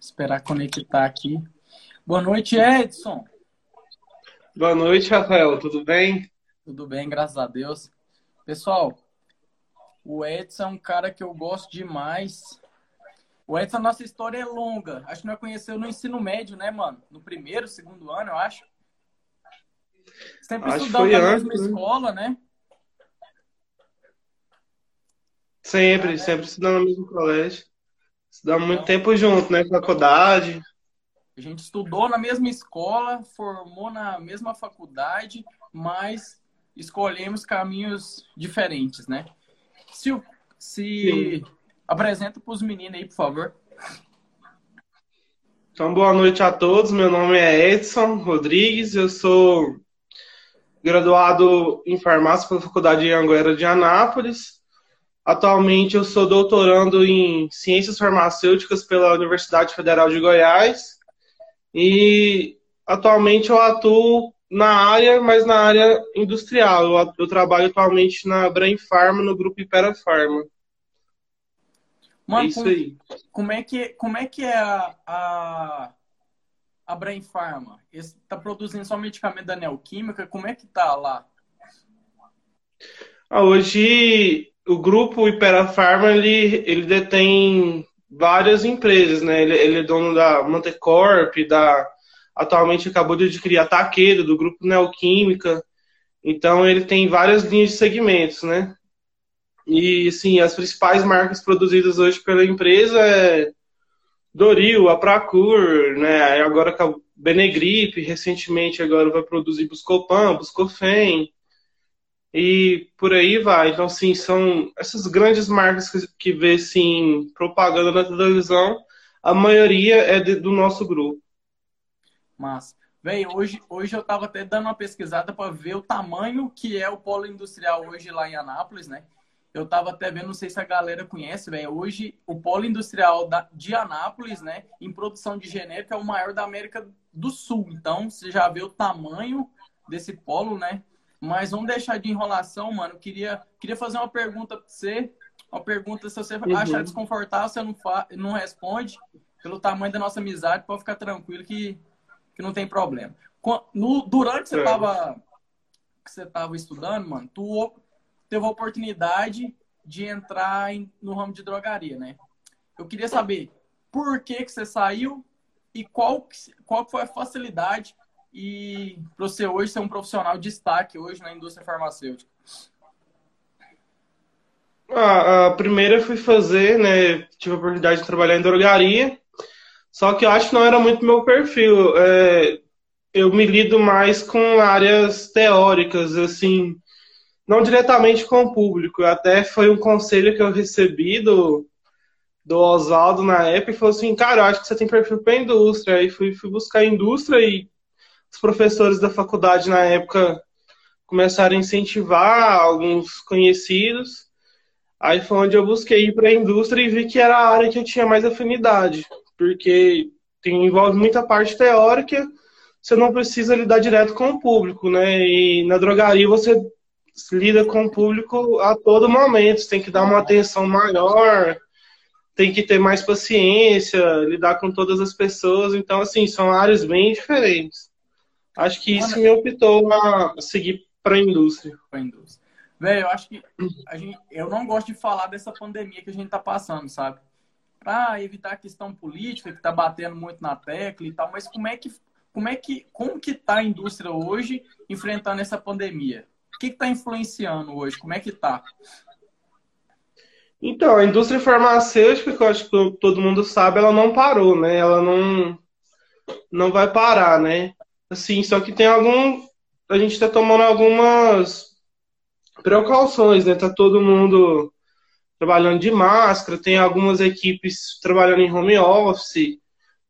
Esperar conectar aqui. Boa noite, Edson. Boa noite, Rafael. Tudo bem? Tudo bem, graças a Deus. Pessoal, o Edson é um cara que eu gosto demais. O Edson, a nossa história é longa. Acho que nós conheceu no ensino médio, né, mano? No primeiro, segundo ano, eu acho. Sempre Acho estudando foi na mesma né? escola, né? Sempre, sempre estudando no mesmo colégio. Estudamos muito tempo junto, né? Faculdade. a gente estudou na mesma escola, formou na mesma faculdade, mas escolhemos caminhos diferentes, né? Se, se Sim. apresenta para os meninos aí, por favor. Então, boa noite a todos. Meu nome é Edson Rodrigues. Eu sou graduado em farmácia pela Faculdade de Anguera de Anápolis. Atualmente, eu sou doutorando em ciências farmacêuticas pela Universidade Federal de Goiás. E atualmente eu atuo na área, mas na área industrial. Eu, eu trabalho atualmente na Brain Pharma, no grupo Ipera Pharma. É Mano, isso com- aí. como é que, como é, que é a, a, a Brain Pharma? Está produzindo só medicamento da Neoquímica? Como é que tá lá? Ah, hoje o grupo Ipera Pharma ele, ele detém várias empresas, né? Ele, ele é dono da Mantecorp, da atualmente acabou de adquirir a do grupo Neoquímica. Então ele tem várias linhas de segmentos, né? E assim, as principais marcas produzidas hoje pela empresa é Doril, Apracur, né? Aí Agora com a Benegrip, recentemente agora vai produzir Buscopan, Buscofen e por aí vai. Então, assim, são essas grandes marcas que, que vê, assim, propaganda na televisão, a maioria é de- do nosso grupo. Mas, velho, hoje, hoje eu tava até dando uma pesquisada para ver o tamanho que é o polo industrial hoje lá em Anápolis, né? Eu tava até vendo, não sei se a galera conhece, velho. Hoje, o polo industrial da, de Anápolis, né, em produção de genérico, é o maior da América do Sul. Então, você já vê o tamanho desse polo, né? Mas vamos deixar de enrolação, mano. Eu queria, queria fazer uma pergunta pra você. Uma pergunta, se você Uhum. achar desconfortável, você não, fa não responde. Pelo tamanho da nossa amizade, pode ficar tranquilo que, que não tem problema. No, durante que você É. tava, que você tava estudando, mano, tu teve a oportunidade de entrar em- no ramo de drogaria, né? Eu queria saber por que, que você saiu e qual, que- qual foi a facilidade e para você hoje ser um profissional de destaque hoje na indústria farmacêutica. A, a primeira fui fazer, né? Tive a oportunidade de trabalhar em drogaria, só que eu acho que não era muito meu perfil. É, eu me lido mais com áreas teóricas, assim, não diretamente com o público. Até foi um conselho que eu recebi do, do Oswaldo na época e falou assim, cara, eu acho que você tem perfil para indústria. Aí fui, fui buscar indústria e os professores da faculdade na época começaram a incentivar alguns conhecidos. Aí foi onde eu busquei ir para a indústria e vi que era a área que eu tinha mais afinidade, porque tem, envolve muita parte teórica, você não precisa lidar direto com o público, né? E na drogaria você lida com o público a todo momento, você tem que dar uma atenção maior, tem que ter mais paciência, lidar com todas as pessoas, então assim, são áreas bem diferentes. Acho que isso me optou a seguir para a indústria. Pra indústria. Velho, eu acho que a gente, eu não gosto de falar dessa pandemia que a gente tá passando, sabe? Para evitar a questão política que tá batendo muito na tecla e tal, mas como é que como é que como que tá a indústria hoje enfrentando essa pandemia? O que que tá influenciando hoje? Como é que tá? Então, a indústria farmacêutica, que eu acho que todo mundo sabe, ela não parou, né? Ela não, não vai parar, né? Assim, só que tem algum. A gente está tomando algumas precauções, né? Tá todo mundo trabalhando de máscara, tem algumas equipes trabalhando em home office.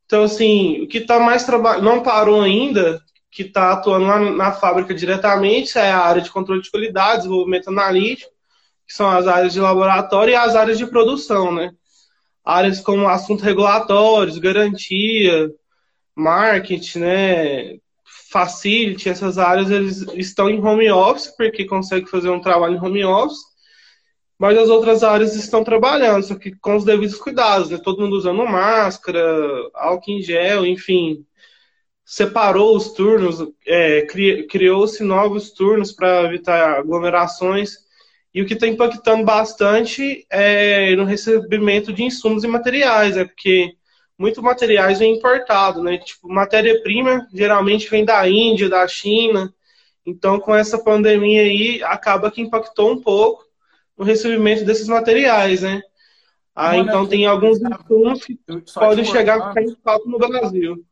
Então, assim, o que tá mais trabalhando, não parou ainda, que está atuando lá na fábrica diretamente, é a área de controle de qualidade, desenvolvimento analítico que são as áreas de laboratório e as áreas de produção, né? Áreas como assuntos regulatórios, garantia, marketing, né? Facility, essas áreas eles estão em home office porque conseguem fazer um trabalho em home office. mas as outras áreas estão trabalhando, só que com os devidos cuidados, né? Todo mundo usando máscara, álcool em gel, enfim. Separou os turnos, é, criou-se novos turnos para evitar aglomerações. E o que está impactando bastante é no recebimento de insumos e materiais, é né? porque muitos materiais vêm importados, né? Tipo, matéria-prima geralmente vem da Índia, da China. Então, com essa pandemia aí, acaba que impactou um pouco no recebimento desses materiais, né? Ah, então tem alguns insumos que podem chegar em falta no Brasil.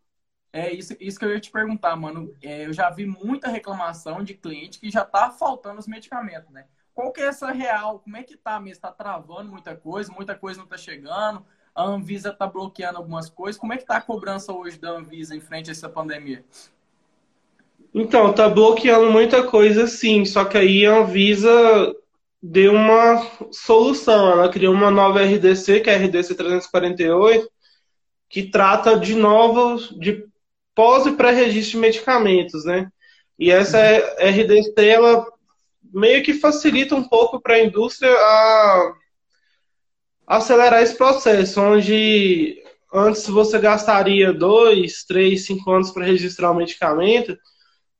É isso, isso que eu ia te perguntar, mano. É, eu já vi muita reclamação de cliente que já tá faltando os medicamentos, né? Qual que é essa real? Como é que tá mesmo? Tá travando muita coisa, muita coisa não tá chegando, a Anvisa tá bloqueando algumas coisas. Como é que tá a cobrança hoje da Anvisa em frente a essa pandemia? Então, tá bloqueando muita coisa sim, só que aí a Anvisa deu uma solução. Ela criou uma nova RDC, que é a RDC 348, que trata de novos, de pós e pré-registro de medicamentos, né? E essa RDC, ela meio que facilita um pouco para a indústria a acelerar esse processo, onde antes você gastaria dois, três, cinco anos para registrar o medicamento,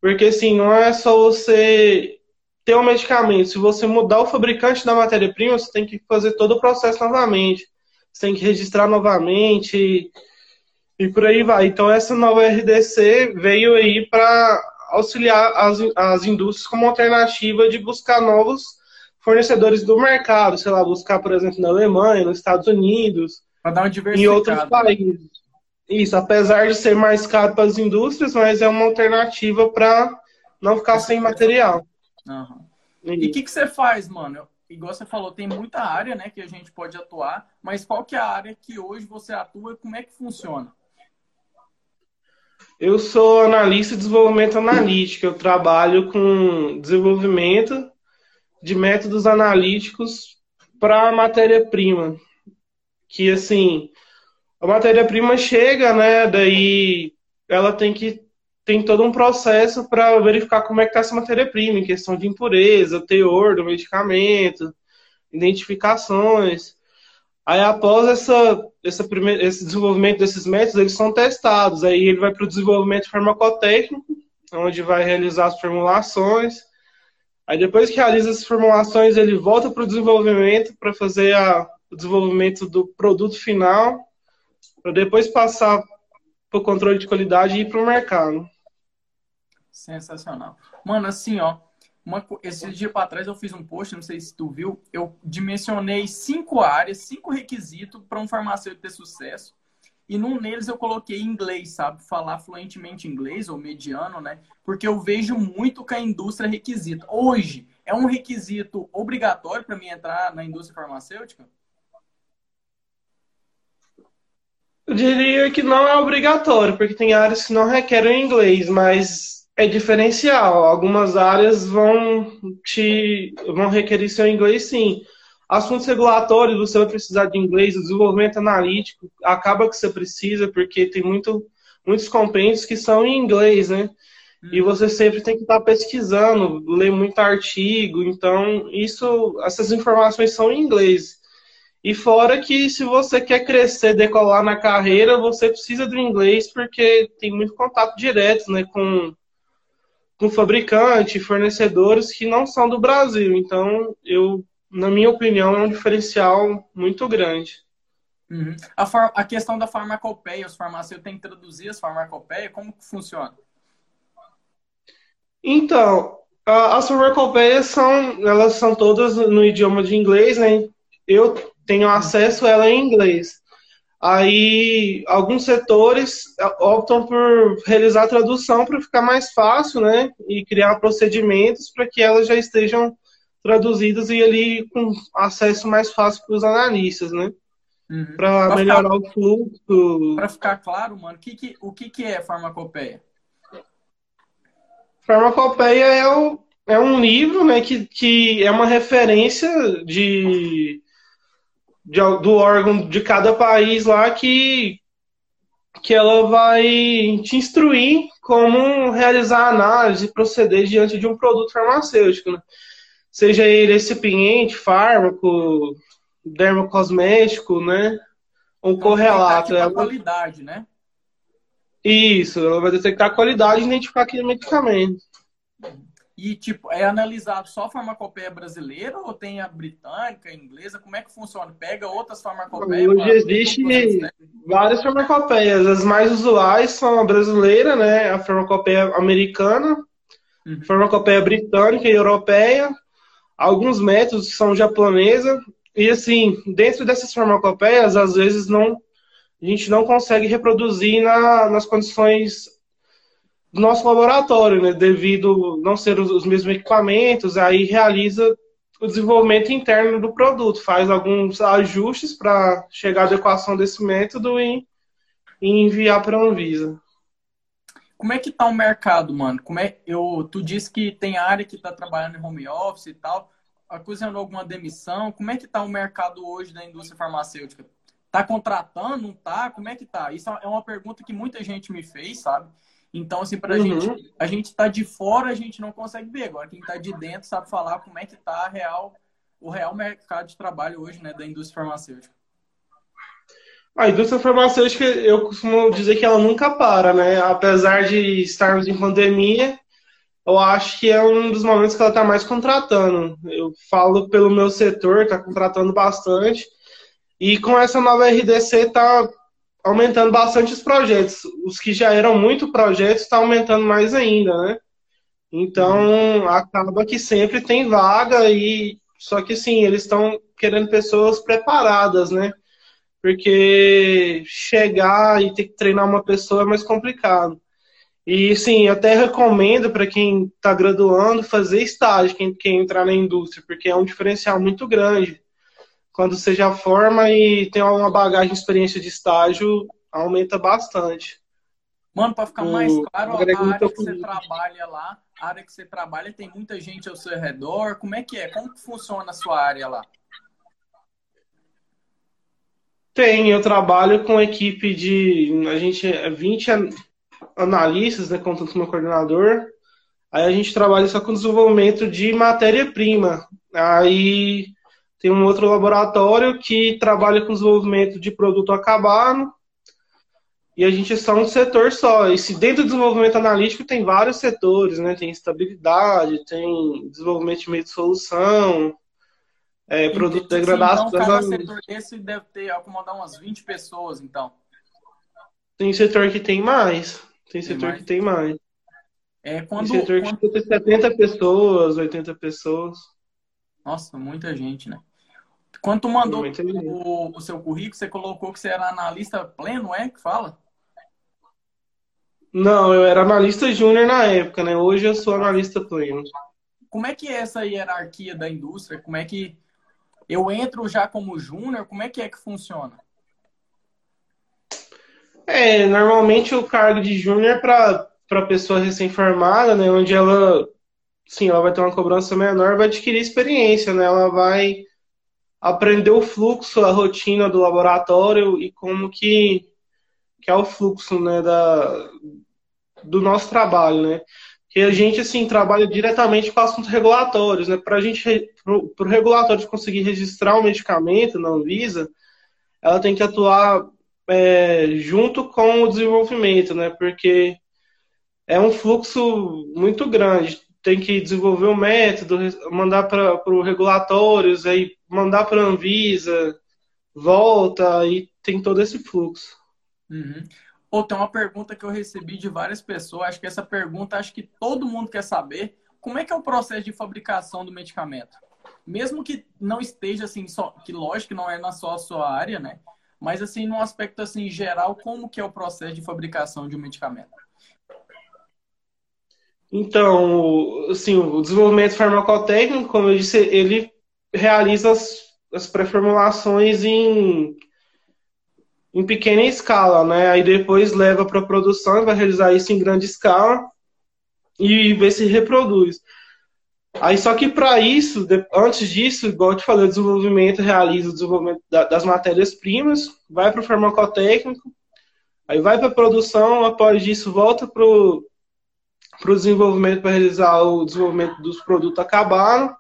porque assim, não é só você ter um medicamento, se você mudar o fabricante da matéria-prima, você tem que fazer todo o processo novamente. Você tem que registrar novamente e, e por aí vai. Então, essa nova RDC veio aí para auxiliar as, as indústrias como alternativa de buscar novos fornecedores do mercado, sei lá, buscar, por exemplo, na Alemanha, nos Estados Unidos, em outros países. Isso, apesar de ser mais caro para as indústrias, mas é uma alternativa para não ficar sem material. Uhum. E o que, que você faz, mano? Igual você falou, tem muita área né, que a gente pode atuar, mas qual que é a área que hoje você atua e como é que funciona? Eu sou analista de desenvolvimento analítico. Eu trabalho com desenvolvimento de métodos analíticos para matéria-prima. Que assim, a matéria-prima chega, né? Daí ela tem que tem todo um processo para verificar como é que está essa matéria-prima, em questão de impureza, teor do medicamento, identificações. Aí, após essa, essa esse desenvolvimento desses métodos, eles são testados. Aí ele vai para o desenvolvimento farmacotécnico, onde vai realizar as formulações. Aí, depois que realiza as formulações, ele volta para o desenvolvimento para fazer a, o desenvolvimento do produto final, para depois passar para o controle de qualidade e ir para o mercado. Sensacional. Mano, assim, ó. Uma, esse dia para trás eu fiz um post, não sei se tu viu, eu dimensionei cinco áreas, cinco requisitos para um farmacêutico ter sucesso. E num deles eu coloquei inglês, sabe? Falar fluentemente inglês ou mediano, né? Porque eu vejo muito que a indústria requisita. Hoje, é um requisito obrigatório para mim entrar na indústria farmacêutica? Eu diria que não é obrigatório, porque tem áreas que não requerem inglês, mas é diferencial. Algumas áreas vão te vão requerer seu inglês, sim. Assuntos regulatórios, você vai precisar de inglês, o desenvolvimento analítico, acaba que você precisa, porque tem muito, muitos compêndios que são em inglês, né? E você sempre tem que estar pesquisando, ler muito artigo, então isso, essas informações são em inglês. E fora que se você quer crescer, decolar na carreira, você precisa do inglês porque tem muito contato direto, né, com com fabricante, fornecedores que não são do Brasil. Então, eu, na minha opinião, é um diferencial muito grande. Uhum. A, a, questão da farmacopeia, os farmacêuticos têm que traduzir as farmacopeias, como que funciona? Então, as farmacopeias são, elas são todas no idioma de inglês, né? Eu tenho acesso a ela em inglês. Aí, alguns setores optam por realizar a tradução para ficar mais fácil, né? E criar procedimentos para que elas já estejam traduzidas e ali com acesso mais fácil para os analistas, né? Uhum. Para melhorar ficar, o fluxo. Para ficar claro, mano, que que, o que, que é farmacopeia? Farmacopeia é, o, é um livro né, que, que é uma referência de de, do órgão de cada país lá que, que ela vai te instruir como realizar análise e proceder diante de um produto farmacêutico. Né? Seja ele recipiente, fármaco, dermocosmético, né? Um correlato. É a qualidade, né? Isso, ela vai detectar a qualidade e identificar aquele medicamento. E, tipo, é analisado só a farmacopeia brasileira ou tem a britânica, a inglesa? Como é que funciona? Pega outras farmacopeias? Hoje existe várias farmacopeias. As mais usuais são a brasileira, né? A farmacopeia americana, uhum. a farmacopeia britânica e europeia. Alguns métodos são japonesa. E, assim, dentro dessas farmacopeias, às vezes não a gente não consegue reproduzir na, nas condições do nosso laboratório, né? Devido não ser os, os mesmos equipamentos, aí realiza o desenvolvimento interno do produto, faz alguns ajustes para chegar à adequação desse método e, e enviar para a Anvisa. Como é que tá o mercado, mano? Como é eu tu disse que tem área que está trabalhando em home office e tal, acusando alguma demissão. Como é que tá o mercado hoje da indústria farmacêutica? Tá contratando, não tá? Como é que tá? Isso é uma pergunta que muita gente me fez, sabe? Então, assim, pra uhum. gente, a gente tá de fora, a gente não consegue ver. Agora, quem tá de dentro sabe falar como é que tá a real, o real mercado de trabalho hoje, né, da indústria farmacêutica. A indústria farmacêutica, eu costumo dizer que ela nunca para, né? Apesar de estarmos em pandemia, eu acho que é um dos momentos que ela está mais contratando. Eu falo pelo meu setor, está contratando bastante. E com essa nova RDC está aumentando bastante os projetos. Os que já eram muito projetos está aumentando mais ainda, né? Então acaba que sempre tem vaga e só que sim, eles estão querendo pessoas preparadas, né? Porque chegar e ter que treinar uma pessoa é mais complicado. E sim, até recomendo para quem está graduando fazer estágio, quem quer entrar na indústria, porque é um diferencial muito grande quando você já forma e tem uma bagagem de experiência de estágio, aumenta bastante. Mano, para ficar mais claro, a área que você trabalha lá, a área que você trabalha, tem muita gente ao seu redor. Como é que é? Como que funciona a sua área lá? Tem, eu trabalho com equipe de. A gente é 20 analistas, né? Contando com meu coordenador. Aí a gente trabalha só com desenvolvimento de matéria-prima. Aí tem um outro laboratório que trabalha com desenvolvimento de produto acabado. E a gente é só um setor só. E se dentro do desenvolvimento analítico tem vários setores, né? Tem estabilidade, tem desenvolvimento de meio de solução, é, produto de degradação. Então, cada setor desse deve ter, acomodar umas 20 pessoas, então. Tem setor que tem mais. Tem, tem setor mais? que tem mais. É, quando, tem setor quando... que tem 70 pessoas, 80 pessoas. Nossa, muita gente, né? Quando tu mandou o, o, seu currículo, você colocou que você era analista pleno, é? Que fala? Não, eu era analista júnior na época, né? Hoje eu sou analista pleno. Como é que é essa hierarquia da indústria? Como é que eu entro já como júnior? Como é que é que funciona? É, normalmente o cargo de júnior é para pessoa recém-formada, né? Onde ela, sim, ela vai ter uma cobrança menor, vai adquirir experiência, né? Ela vai aprender o fluxo, a rotina do laboratório e como que, que é o fluxo né, da, do nosso trabalho, né? Que a gente, assim, trabalha diretamente com assuntos regulatórios, né? Para a gente, para o regulatório conseguir registrar um medicamento na Anvisa, ela tem que atuar é, junto com o desenvolvimento, né? Porque é um fluxo muito grande tem que desenvolver o um método, mandar para o regulatórios, aí mandar para a Anvisa, volta e tem todo esse fluxo. Uhum. Pô, tem uma pergunta que eu recebi de várias pessoas, acho que essa pergunta acho que todo mundo quer saber. Como é que é o processo de fabricação do medicamento? Mesmo que não esteja assim, só, que lógico que não é na só a sua área, né? Mas assim, num aspecto assim geral, como que é o processo de fabricação de um medicamento? Então, assim, o desenvolvimento farmacotécnico, como eu disse, ele realiza as, as pré-formulações em, em pequena escala, né? Aí depois leva para produção, vai realizar isso em grande escala e ver se reproduz. Aí só que para isso, antes disso, igual eu te falei, o desenvolvimento realiza o desenvolvimento das matérias-primas, vai para o farmacotécnico, aí vai para a produção, após isso volta para o desenvolvimento, para realizar o desenvolvimento dos produtos acabados.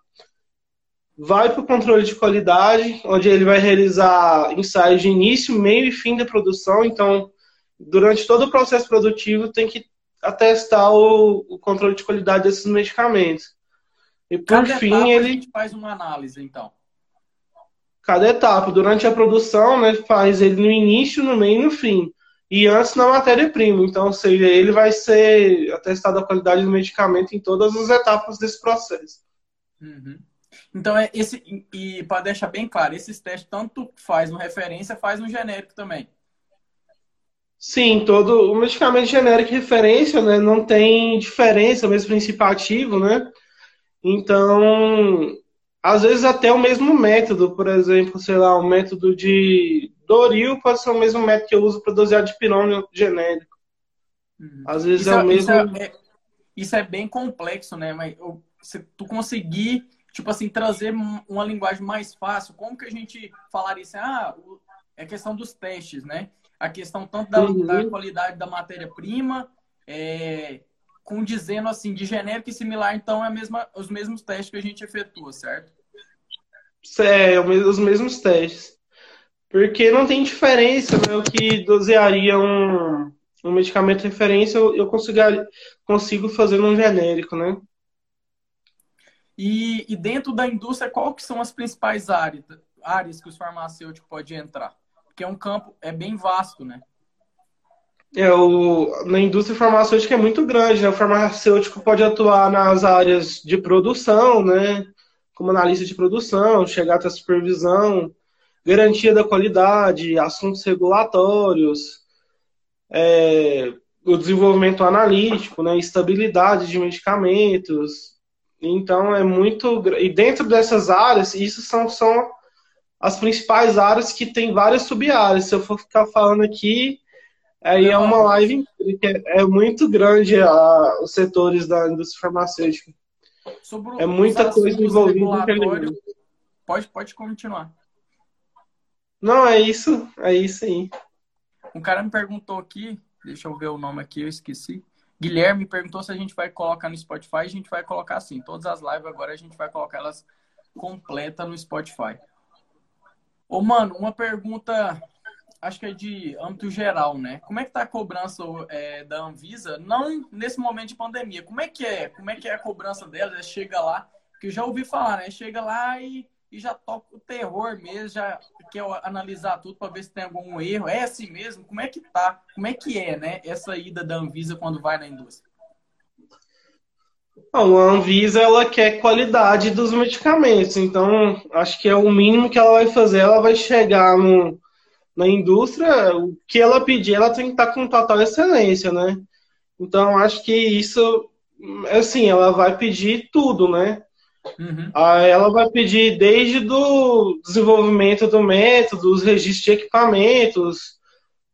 Vai para o controle de qualidade, onde ele vai realizar ensaios de início, meio e fim da produção. Então, durante todo o processo produtivo, tem que atestar o, o controle de qualidade desses medicamentos. E por Cada fim, ele. A gente faz uma análise, então. Cada etapa. Durante a produção, né, faz ele no início, no meio e no fim. E antes na matéria-prima. Então, ou seja, ele vai ser atestado a qualidade do medicamento em todas as etapas desse processo. Uhum. Então, é esse, e para deixar bem claro, esses testes tanto faz no referência, faz no genérico também. Sim, todo o medicamento genérico de referência, né, não tem diferença, mesmo princípio ativo, né? Então, às vezes até o mesmo método, por exemplo, sei lá, o método de Doril pode ser o mesmo método que eu uso para dosear de pirônio genérico. Uhum. Às vezes isso é o mesmo. Isso é, isso é, bem complexo, né? Mas se tu conseguir tipo assim, trazer uma linguagem mais fácil. Como que a gente falaria assim? Ah, é questão dos testes, né? A questão tanto da, uhum. da qualidade da matéria-prima, é, com dizendo assim, de genérico e similar, então é mesma, os mesmos testes que a gente efetua, certo? É, os mesmos testes. Porque não tem diferença, né? O que dosearia um, um medicamento de referência, eu, eu consigo, consigo fazer num genérico, né? E, e dentro da indústria, qual que são as principais áreas, áreas que os farmacêuticos podem entrar? Porque é um campo, é bem vasto, né? É, o, na indústria farmacêutica é muito grande, né? O farmacêutico pode atuar nas áreas de produção, né? Como analista de produção, chegar até supervisão, garantia da qualidade, assuntos regulatórios, é, o desenvolvimento analítico, né? Estabilidade de medicamentos, então é muito. E dentro dessas áreas, isso são, são as principais áreas que tem várias sub-áreas. Se eu for ficar falando aqui, aí é uma live é, é muito grande a, os setores da indústria farmacêutica. Sobre é muita coisa envolvida. Pode, pode continuar. Não, é isso, é isso aí. Um cara me perguntou aqui, deixa eu ver o nome aqui, eu esqueci. Guilherme perguntou se a gente vai colocar no Spotify. A gente vai colocar sim. Todas as lives agora a gente vai colocar elas completa no Spotify. Ô, mano, uma pergunta, acho que é de âmbito geral, né? Como é que tá a cobrança é, da Anvisa? Não nesse momento de pandemia. Como é que é? Como é que é a cobrança dela? Chega lá, que eu já ouvi falar, né? Chega lá e e já toca o terror mesmo, já quer analisar tudo para ver se tem algum erro. É assim mesmo? Como é que tá? Como é que é, né? Essa ida da Anvisa quando vai na indústria? A Anvisa ela quer qualidade dos medicamentos, então acho que é o mínimo que ela vai fazer. Ela vai chegar no, na indústria, o que ela pedir, ela tem que estar com total excelência, né? Então acho que isso, assim, ela vai pedir tudo, né? Uhum. ela vai pedir desde do desenvolvimento do método, os registros de equipamentos,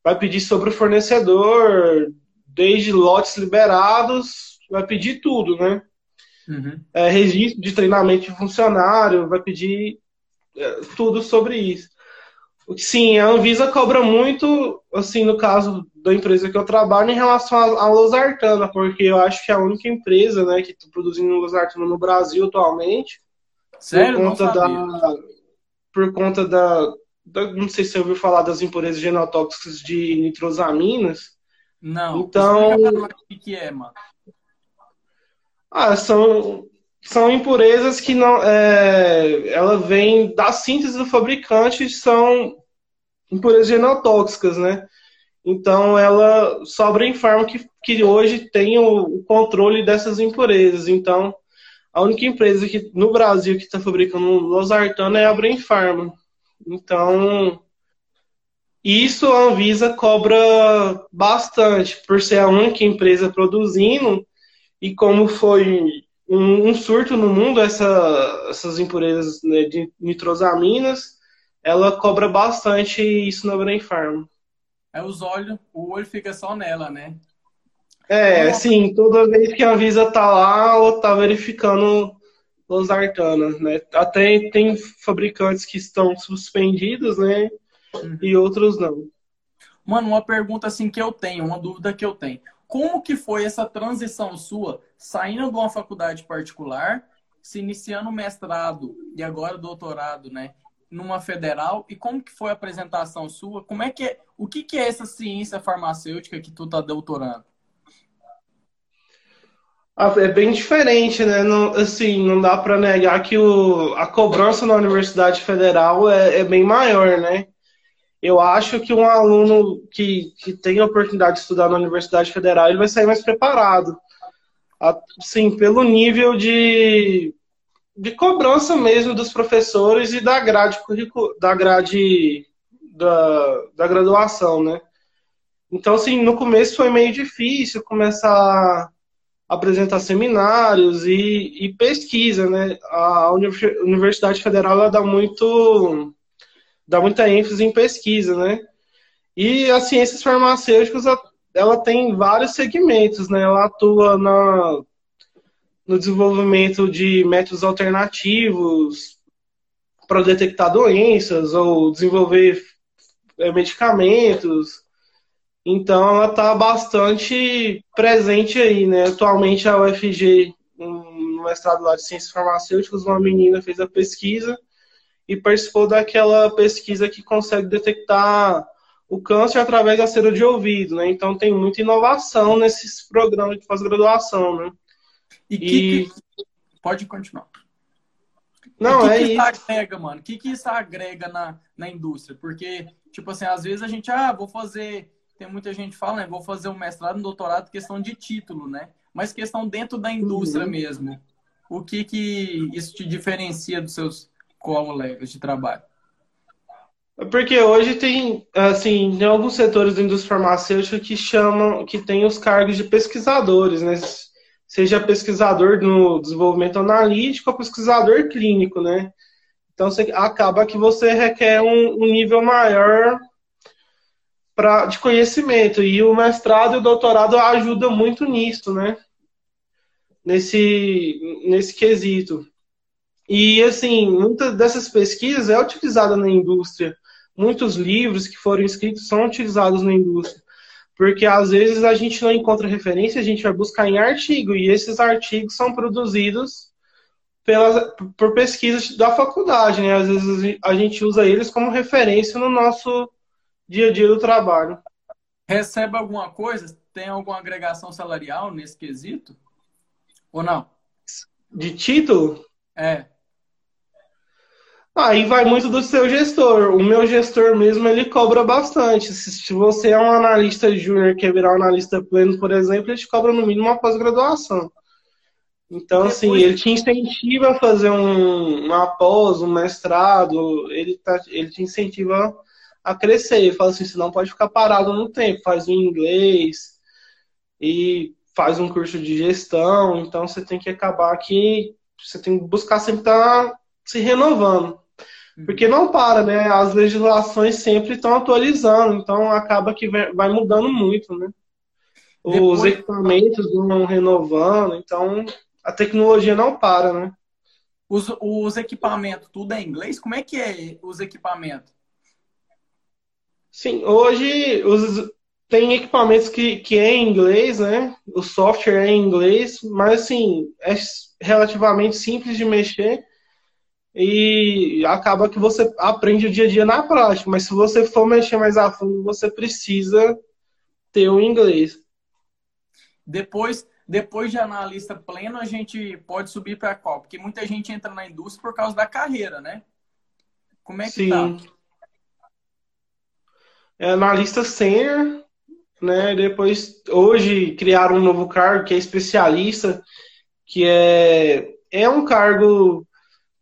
vai pedir sobre o fornecedor, desde lotes liberados, vai pedir tudo, né? Uhum. É, registro de treinamento de funcionário, vai pedir é, tudo sobre isso. Sim, a Anvisa cobra muito, assim, no caso da empresa que eu trabalho, em relação à losartana, porque eu acho que é a única empresa, né, que está produzindo losartana no Brasil atualmente. Sério? Por conta da. Por conta da, da, Não sei se você ouviu falar das impurezas genotóxicas de nitrosaminas. Não. Então. O que é, mano? Ah, são são impurezas que não. É, ela vem da síntese do fabricante, são impurezas genotóxicas, né? Então ela sobra em farm que, que hoje tem o, controle dessas impurezas. Então, a única empresa que no Brasil que está fabricando losartano é a Brain Pharma. Então, isso a Anvisa cobra bastante, por ser a única empresa produzindo, e como foi um, um surto no mundo, essa, essas impurezas né, de nitrosaminas, ela cobra bastante isso na Brain Farm. É os olhos, o olho fica só nela, né? É, então, sim, toda vez que a Visa tá lá, ela tá verificando os artanas, né? Até tem fabricantes que estão suspendidos, né? Uhum. E outros não. Mano, uma pergunta assim que eu tenho, uma dúvida que eu tenho. Como que foi essa transição sua, saindo de uma faculdade particular se iniciando mestrado e agora doutorado, né? Numa federal, e como que foi a apresentação sua? Como é que é, o que, que é essa ciência farmacêutica que tu tá doutorando? Ah, é bem diferente, né? Não, assim, não dá para negar que o, a cobrança na Universidade Federal é, é, bem maior, né? Eu acho que um aluno que, que tem a oportunidade de estudar na Universidade Federal, ele vai sair mais preparado. Assim, pelo nível de, de cobrança mesmo dos professores e da grade, da grade da, da graduação, né? Então, assim, no começo foi meio difícil começar apresentar seminários e, e pesquisa, né? A Universidade Federal ela dá muito dá muita ênfase em pesquisa, né? E as ciências farmacêuticas ela tem vários segmentos, né? Ela atua na, no desenvolvimento de métodos alternativos para detectar doenças ou desenvolver é, medicamentos, então ela está bastante presente aí, né? Atualmente a UFG, no mestrado lá de Ciências Farmacêuticas, uma menina fez a pesquisa e participou daquela pesquisa que consegue detectar o câncer através da cera de ouvido, né? Então tem muita inovação nesses programas de pós-graduação, né? E, que, Que... pode continuar. Não, que é que isso. agrega, mano? O que, que isso agrega na, na indústria? Porque, tipo assim, às vezes a gente, ah, vou fazer tem muita gente que fala, né? Vou fazer um mestrado, um doutorado, questão de título, né? Mas questão dentro da indústria uhum. mesmo. O que que isso te diferencia dos seus colegas de trabalho? Porque hoje tem, assim, tem alguns setores da indústria farmacêutica que chamam, que tem os cargos de pesquisadores, né? Seja pesquisador no desenvolvimento analítico ou pesquisador clínico, né? Então, você, acaba que você requer um, um nível maior pra, de conhecimento. E o mestrado e o doutorado ajudam muito nisso, né? Nesse, nesse quesito. E, assim, muitas dessas pesquisas é utilizada na indústria. Muitos livros que foram escritos são utilizados na indústria. Porque, às vezes, a gente não encontra referência, a gente vai buscar em artigo. E esses artigos são produzidos pela, por pesquisas da faculdade, né? Às vezes a gente usa eles como referência no nosso dia a dia do trabalho. Recebe alguma coisa? Tem alguma agregação salarial nesse quesito? Ou não? De título? É. Aí vai muito do seu gestor. O meu gestor mesmo, ele cobra bastante. Se você é um analista júnior, quer virar um analista pleno, por exemplo, ele te cobra no mínimo uma pós-graduação. Então, assim, Depois... assim, ele te incentiva a fazer um, uma pós, um mestrado, ele, tá, ele te incentiva a crescer. Ele fala assim, você não pode ficar parado no tempo, faz um inglês e faz um curso de gestão, então você tem que acabar que você tem que buscar sempre estar tá se renovando. Porque não para, né? As legislações sempre estão atualizando, então acaba que vai mudando muito, né? Os Depois... equipamentos vão renovando, então a tecnologia não para, né? Os, os equipamentos, tudo é em inglês? Como é que é os equipamentos? Sim, hoje os, tem equipamentos que, que é em inglês, né? O software é em inglês, mas assim, é relativamente simples de mexer e acaba que você aprende o dia a dia na prática, mas se você for mexer mais a fundo, você precisa ter o inglês. Depois, depois de analista pleno, a gente pode subir para qual? Porque muita gente entra na indústria por causa da carreira, né? Como é que Sim. tá? é analista sênior, né? Depois, hoje, criaram um novo cargo que é especialista, que é, é um cargo.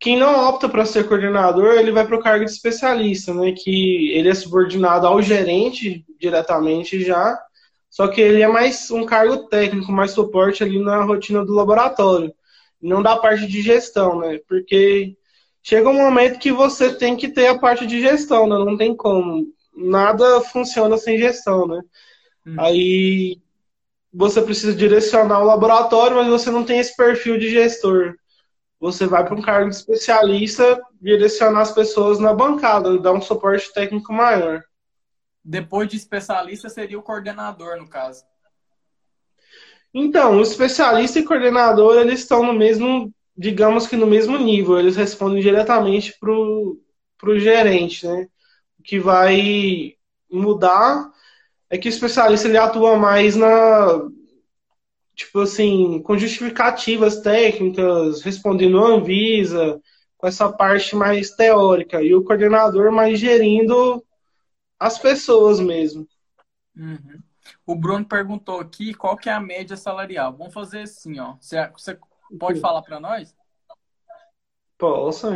Quem não opta para ser coordenador, ele vai para o cargo de especialista, né? Que ele é subordinado ao gerente diretamente já, só que ele é mais um cargo técnico, mais suporte ali na rotina do laboratório, não da parte de gestão, né? Porque chega um momento que você tem que ter a parte de gestão, né? Não tem como nada funciona sem gestão, né? Hum. Aí você precisa direcionar o laboratório, mas você não tem esse perfil de gestor. Você vai para um cargo de especialista, direcionar as pessoas na bancada, dar um suporte técnico maior. Depois de especialista, seria o coordenador, no caso. Então, o especialista e coordenador, eles estão no mesmo digamos que no mesmo nível, eles respondem diretamente para o gerente, né? O que vai mudar é que o especialista ele atua mais na tipo assim, com justificativas técnicas, respondendo a Anvisa, com essa parte mais teórica, e o coordenador mais gerindo as pessoas mesmo. Uhum. O Bruno perguntou aqui qual que é a média salarial. Vamos fazer assim, ó. Você, pode falar para nós? Posso.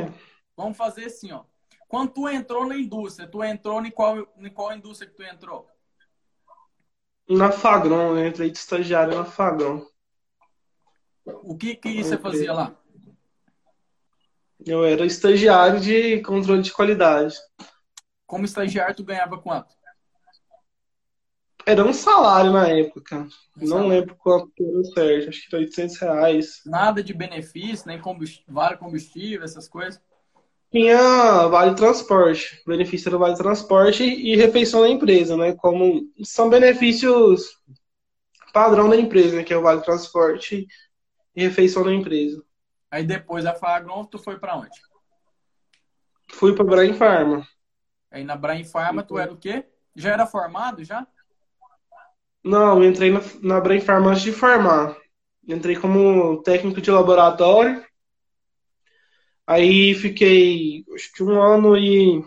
Vamos fazer assim, ó. Quando tu entrou na indústria, tu entrou em qual, em qual indústria que tu entrou? Na Fagron, eu entrei de estagiário na Fagron. O que que você fazia lá? Eu era estagiário de controle de qualidade. Como estagiário, tu ganhava quanto? Era um salário na época. Um não salário. lembro quanto era certo. Acho que era 800 reais. Nada de benefício, nem combustível, vale combustível, essas coisas? Tinha vale transporte. Benefício era vale transporte e refeição da empresa, né? Como são benefícios padrão da empresa, né? que é o vale transporte e refeição da empresa. Aí depois da Fagron, tu foi para onde? Fui para Brain Pharma. Aí na Brain Pharma tu era o quê? Já era formado já? Não, eu entrei na, na Brain Pharma antes de formar. Entrei como técnico de laboratório. Aí fiquei acho que um ano e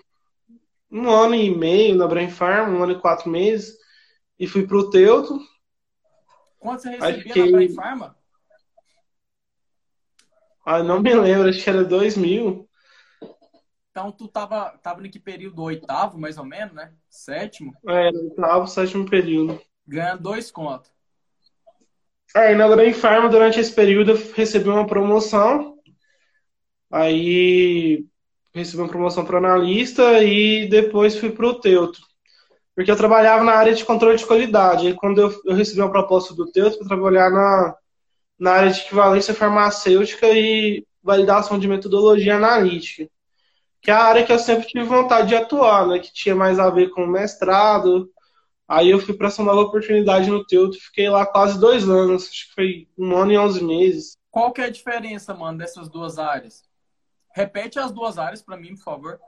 um ano e meio na Brain Pharma, um ano e quatro meses, e fui pro Teuto. Quanto você recebia fiquei... na Brain Pharma? Ah, não me lembro, acho que era 2 mil. Então tu tava, tava em que período? Oitavo, mais ou menos, né? Sétimo? É, oitavo, sétimo período. Ganhando dois contos. Aí na Brain Pharma, durante esse período, eu recebi uma promoção. Aí recebi uma promoção para analista e depois fui para o Teuto. Porque eu trabalhava na área de controle de qualidade. E quando eu, eu recebi uma proposta do Teuto para trabalhar na na área de equivalência farmacêutica e validação de metodologia analítica, que é a área que eu sempre tive vontade de atuar, né, que tinha mais a ver com mestrado. Aí eu fui para essa nova oportunidade no Teuto, fiquei lá quase dois anos, acho que foi um ano e onze meses. Qual que é a diferença, mano, dessas duas áreas? Repete as duas áreas para mim, por favor.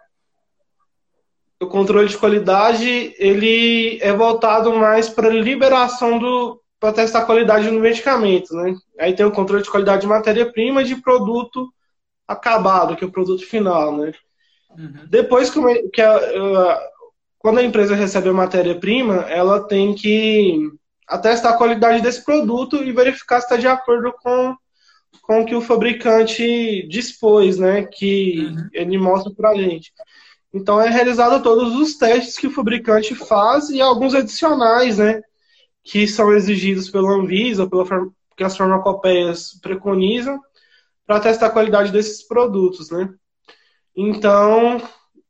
O controle de qualidade, ele é voltado mais para liberação do, para testar a qualidade no medicamento, né? Aí tem o controle de qualidade de matéria-prima e de produto acabado, que é o produto final, né? Uhum. Depois que, que a, quando a empresa recebe a matéria-prima, ela tem que atestar a qualidade desse produto e verificar se está de acordo com, com o que o fabricante dispôs, né? Que uhum. ele mostra para a gente. Então é realizado todos os testes que o fabricante faz e alguns adicionais, né? que são exigidos pela Anvisa, pela, que as farmacopeias preconizam, para testar a qualidade desses produtos, né? Então,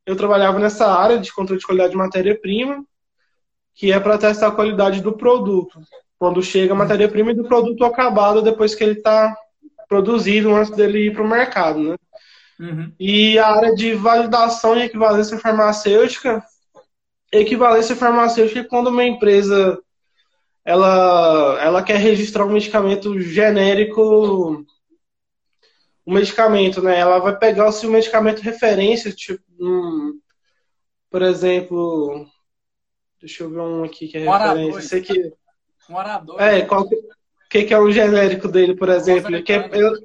eu trabalhava nessa área de controle de qualidade de matéria-prima, que é para testar a qualidade do produto, quando chega a matéria-prima e do produto acabado depois que ele está produzido, antes dele ir para o mercado, né? Uhum. E a área de validação e equivalência farmacêutica, equivalência farmacêutica é quando uma empresa ela, ela quer registrar um medicamento genérico, um medicamento, né? Ela vai pegar o seu medicamento referência, tipo, um, por exemplo, deixa eu ver um aqui que é um referência. Sei que, um orador. É, qual que, que é o genérico dele, por exemplo? Ele quer, ela,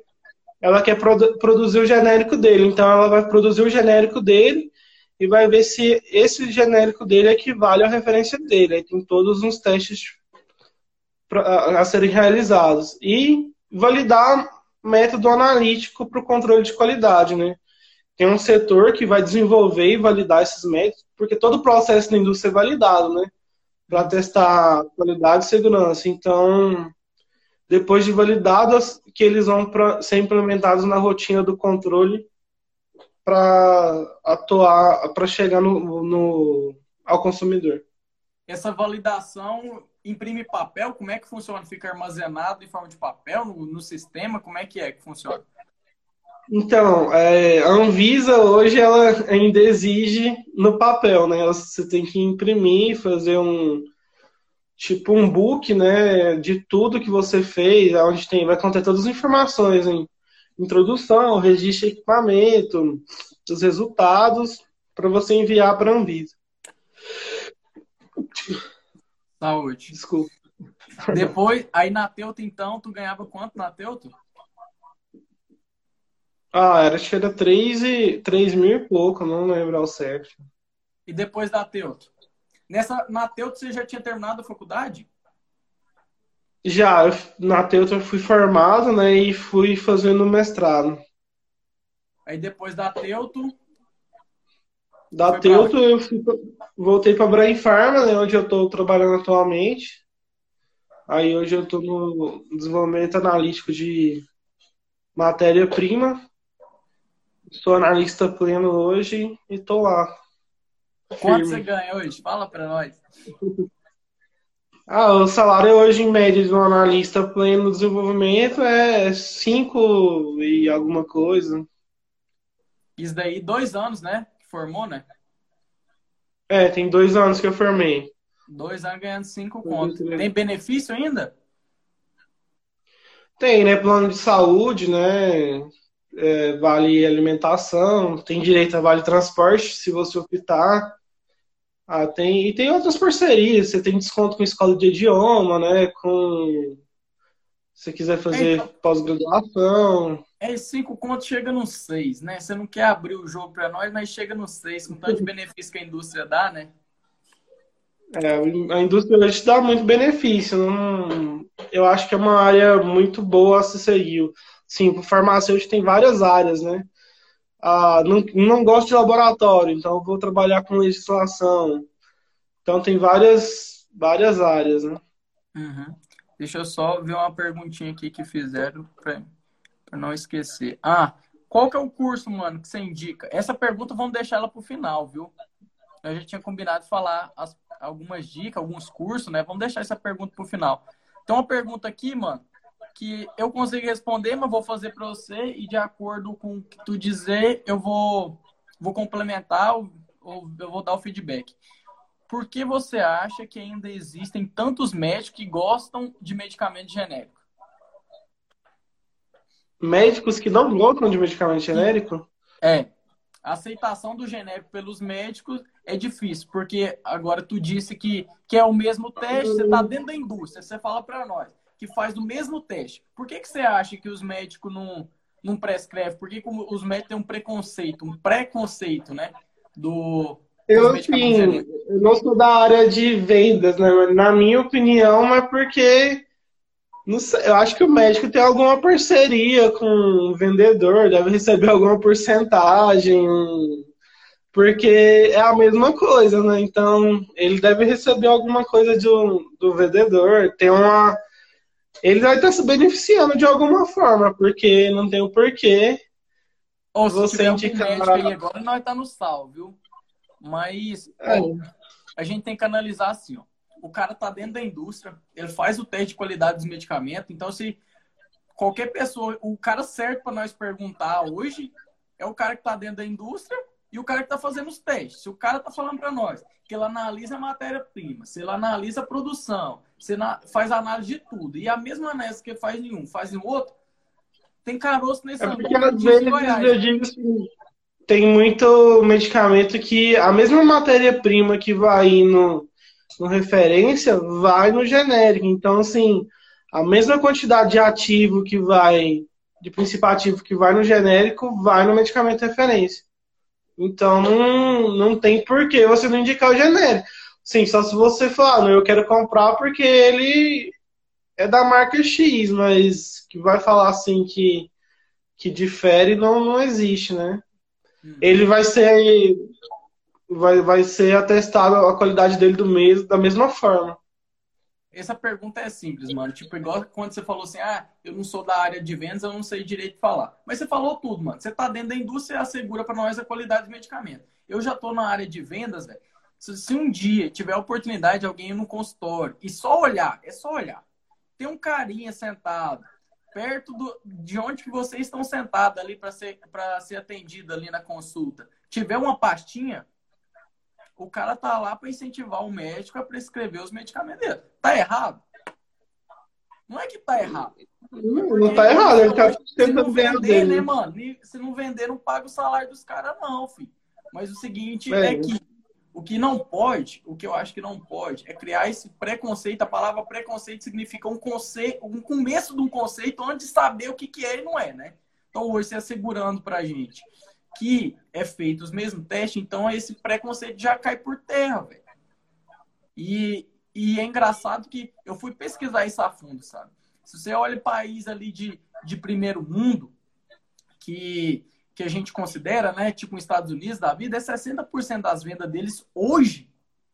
ela quer produ produzir o genérico dele, então ela vai produzir o genérico dele e vai ver se esse genérico dele equivale à referência dele. Aí tem todos uns testes pra, a serem realizados. E validar método analítico para o controle de qualidade, né? Tem um setor que vai desenvolver e validar esses métodos, porque todo o processo da indústria é validado, né? Para testar qualidade e segurança. Então, depois de validadas, que eles vão pra, ser implementados na rotina do controle para atuar, para chegar no, no, ao consumidor. Essa validação imprime papel? Como é que funciona? Fica armazenado em forma de papel no, no sistema? Como é que é que funciona? Então, é, a Anvisa hoje ela ainda exige no papel, né? Você tem que imprimir, fazer um tipo um book, né, de tudo que você fez, onde tem vai conter todas as informações, hein? introdução, registro de equipamento, os resultados, para você enviar para a Anvisa. Saúde. Desculpa. Depois, aí na Teuto, então, tu ganhava quanto na Teuto? Ah, era, acho que era 3, e, 3 mil e pouco, não lembro ao certo. E depois da Teuto? Nessa, na Teuto você já tinha terminado a faculdade? Já, na Teuto eu fui formado, né, e fui fazendo mestrado. Aí depois da Teuto... Da Teuto eu fui, voltei para Brain Pharma, né, onde eu estou trabalhando atualmente. Aí hoje eu estou no desenvolvimento analítico de matéria-prima. Sou analista pleno hoje e estou lá. Quanto você ganha hoje? Fala para nós. Ah, o salário hoje, em média, de um analista pleno no desenvolvimento é 5 e alguma coisa. Isso daí, dois anos, né? Formou, né? É, tem dois anos que eu formei. Dois anos ganhando cinco contos. Tem benefício ainda? Tem, né? Plano de saúde, né? É, vale alimentação, tem direito a vale transporte, se você optar. Ah, tem, e tem outras parcerias, você tem desconto com escola de idioma, né? Com. Se você quiser fazer é, então, pós-graduação. É, cinco contos chega no seis, né? Você não quer abrir o jogo para nós, mas chega no seis, com tanto de benefício que a indústria dá, né? É, a indústria hoje dá muito benefício. Não, eu acho que é uma área muito boa a se seguir. Sim, o farmacêutico tem várias áreas, né? Ah, não, não gosto de laboratório, então vou trabalhar com legislação. Então tem várias, várias áreas, né? Uhum. Deixa eu só ver uma perguntinha aqui que fizeram para não esquecer. Ah, qual que é o curso, mano, que você indica? Essa pergunta vamos deixar ela para o final, viu? A gente tinha combinado falar as, algumas dicas, alguns cursos, né? Vamos deixar essa pergunta para o final. Então, uma pergunta aqui, mano, que eu consigo responder, mas vou fazer para você e de acordo com o que tu dizer, eu vou, vou complementar ou, ou eu vou dar o feedback. Por que você acha que ainda existem tantos médicos que gostam de medicamento genérico? Médicos que não gostam de medicamento genérico? É. A aceitação do genérico pelos médicos é difícil, porque agora tu disse que, que é o mesmo teste, você está dentro da indústria, você fala para nós que faz o mesmo teste. Por que, que você acha que os médicos não, não prescrevem? Por que, que os médicos têm um preconceito, um preconceito, né? Do. Eu, sim, eu não sou da área de vendas, né? Na minha opinião, é porque sei, eu acho que o médico tem alguma parceria com o vendedor, deve receber alguma porcentagem, porque é a mesma coisa, né? Então, ele deve receber alguma coisa do, do vendedor, tem uma. Ele vai estar se beneficiando de alguma forma, porque não tem o porquê. Ou se você indicar... um médico aí agora, nós tá no sal, viu? Mas, é. a gente tem que analisar assim, ó o cara tá dentro da indústria, ele faz o teste de qualidade dos medicamentos. Então, se qualquer pessoa, o cara certo para nós perguntar hoje é o cara que tá dentro da indústria e o cara que tá fazendo os testes. Se o cara tá falando para nós que ele analisa a matéria-prima, se ele analisa a produção, se faz análise de tudo, e a mesma análise que faz em um, faz em outro, tem caroço nesse é porque às vezes eu digo assim, tem muito medicamento que a mesma matéria-prima que vai no no referência vai no genérico. Então, assim, a mesma quantidade de ativo que vai, de princípio ativo que vai no genérico, vai no medicamento referência. Então, não, não tem por que você não indicar o genérico. Sim, só se você falar, não, eu quero comprar porque ele é da marca X, mas que vai falar assim que, que difere não, não existe, né? Hum. Ele vai ser vai, vai ser atestado a qualidade dele do mês da mesma forma. Essa pergunta é simples, mano. Tipo, igual quando você falou assim, ah, eu não sou da área de vendas, eu não sei direito falar. Mas você falou tudo, mano. Você tá dentro da indústria e assegura para nós a qualidade do medicamento. Eu já tô na área de vendas, velho. Se, se um dia tiver a oportunidade de alguém ir no consultório e só olhar, é só olhar. Tem um carinha sentado perto do, de onde que vocês estão sentados ali para ser, pra ser atendido ali na consulta. Tiver uma pastinha, o cara tá lá para incentivar o médico a prescrever os medicamentos dele. Tá errado? Não é que tá errado. Não, não tá errado, ele tá tentando ganhar dele. Né, mano? Se não vender, não paga o salário dos caras, não, filho. Mas o seguinte é, é que o que não pode, o que eu acho que não pode, é criar esse preconceito. A palavra preconceito significa um conceito, um começo de um conceito onde saber o que, que é e não é, né? Então, hoje, você assegurando pra gente que é feito os mesmos testes, então esse preconceito já cai por terra, velho. E, e é engraçado que eu fui pesquisar isso a fundo, sabe? Se você olha país ali de, de primeiro mundo, que que a gente considera, né, tipo os Estados Unidos da vida, é 60% das vendas deles hoje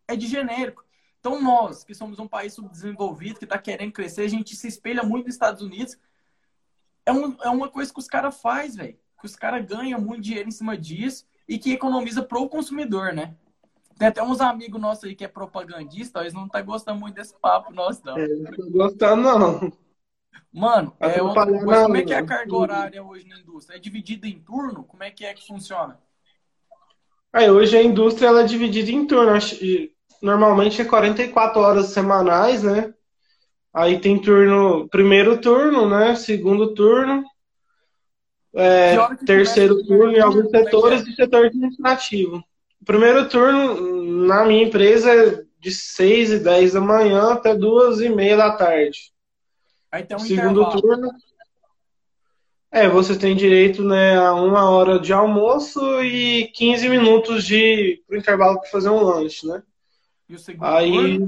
é de genérico. Então nós, que somos um país subdesenvolvido, que está querendo crescer, a gente se espelha muito nos Estados Unidos. É, um, é uma coisa que os caras fazem, velho. Que os caras ganham muito dinheiro em cima disso e que economiza pro consumidor, né? Tem até uns amigos nossos aí que é propagandista, eles não tá gostando muito desse papo nosso, não. É, não tô gostando, não. Mano, é outra coisa. Como é que é a carga horária hoje na indústria? É dividida em turno? Como é que é que funciona? Aí, hoje a indústria ela é dividida em turno. Normalmente é 44 horas semanais, né? Aí tem turno, primeiro turno, né? Segundo turno, é, terceiro turno em alguns é setores é? e setor administrativo. Primeiro turno na minha empresa é de 6 e 10 da manhã até 2 e meia da tarde. Aí tem um Segundo intervalo. turno. É, você tem direito né, a uma hora de almoço e 15 minutos de pro intervalo para fazer um lanche, né? E o segundo Aí, turno?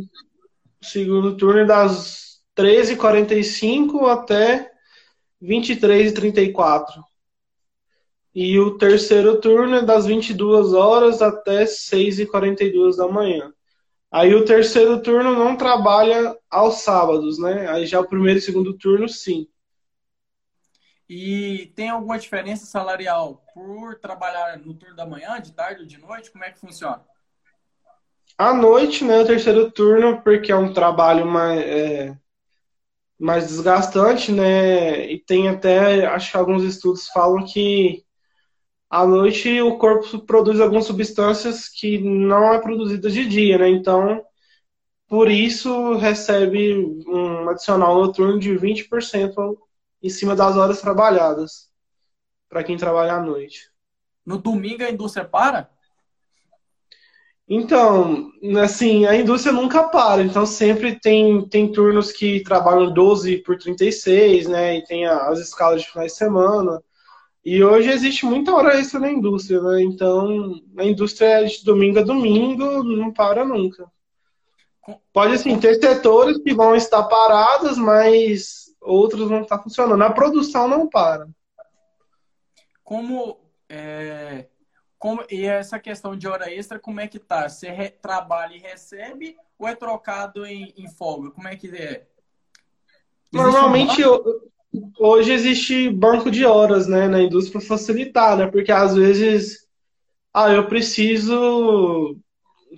o segundo turno é das 13h45 até 23h34. E o terceiro turno é das 22 horas até 6h42 da manhã. Aí o terceiro turno não trabalha aos sábados, né? Aí já o primeiro e segundo turno, sim. E tem alguma diferença salarial por trabalhar no turno da manhã, de tarde ou de noite? Como é que funciona? À noite, né? O terceiro turno, porque é um trabalho mais, é, mais desgastante, né? E tem até, acho que alguns estudos falam que à noite o corpo produz algumas substâncias que não é produzida de dia, né? Então, por isso recebe um adicional noturno de 20% em cima das horas trabalhadas para quem trabalha à noite. No domingo a indústria para? Então, assim, a indústria nunca para, então sempre tem, tem turnos que trabalham 12 por 36, né? E tem as escalas de finais de semana. E hoje existe muita hora extra na indústria, né? Então, a indústria é de domingo a domingo, não para nunca. Pode, assim, ter setores que vão estar parados, mas outros vão estar funcionando. A produção não para. Como, é, como e essa questão de hora extra, como é que tá? Você re, trabalha e recebe ou é trocado em, em folga? Como é que é? Existe Normalmente, um hoje existe banco de horas, né, na indústria para facilitar, né? Porque às vezes, ah, eu preciso,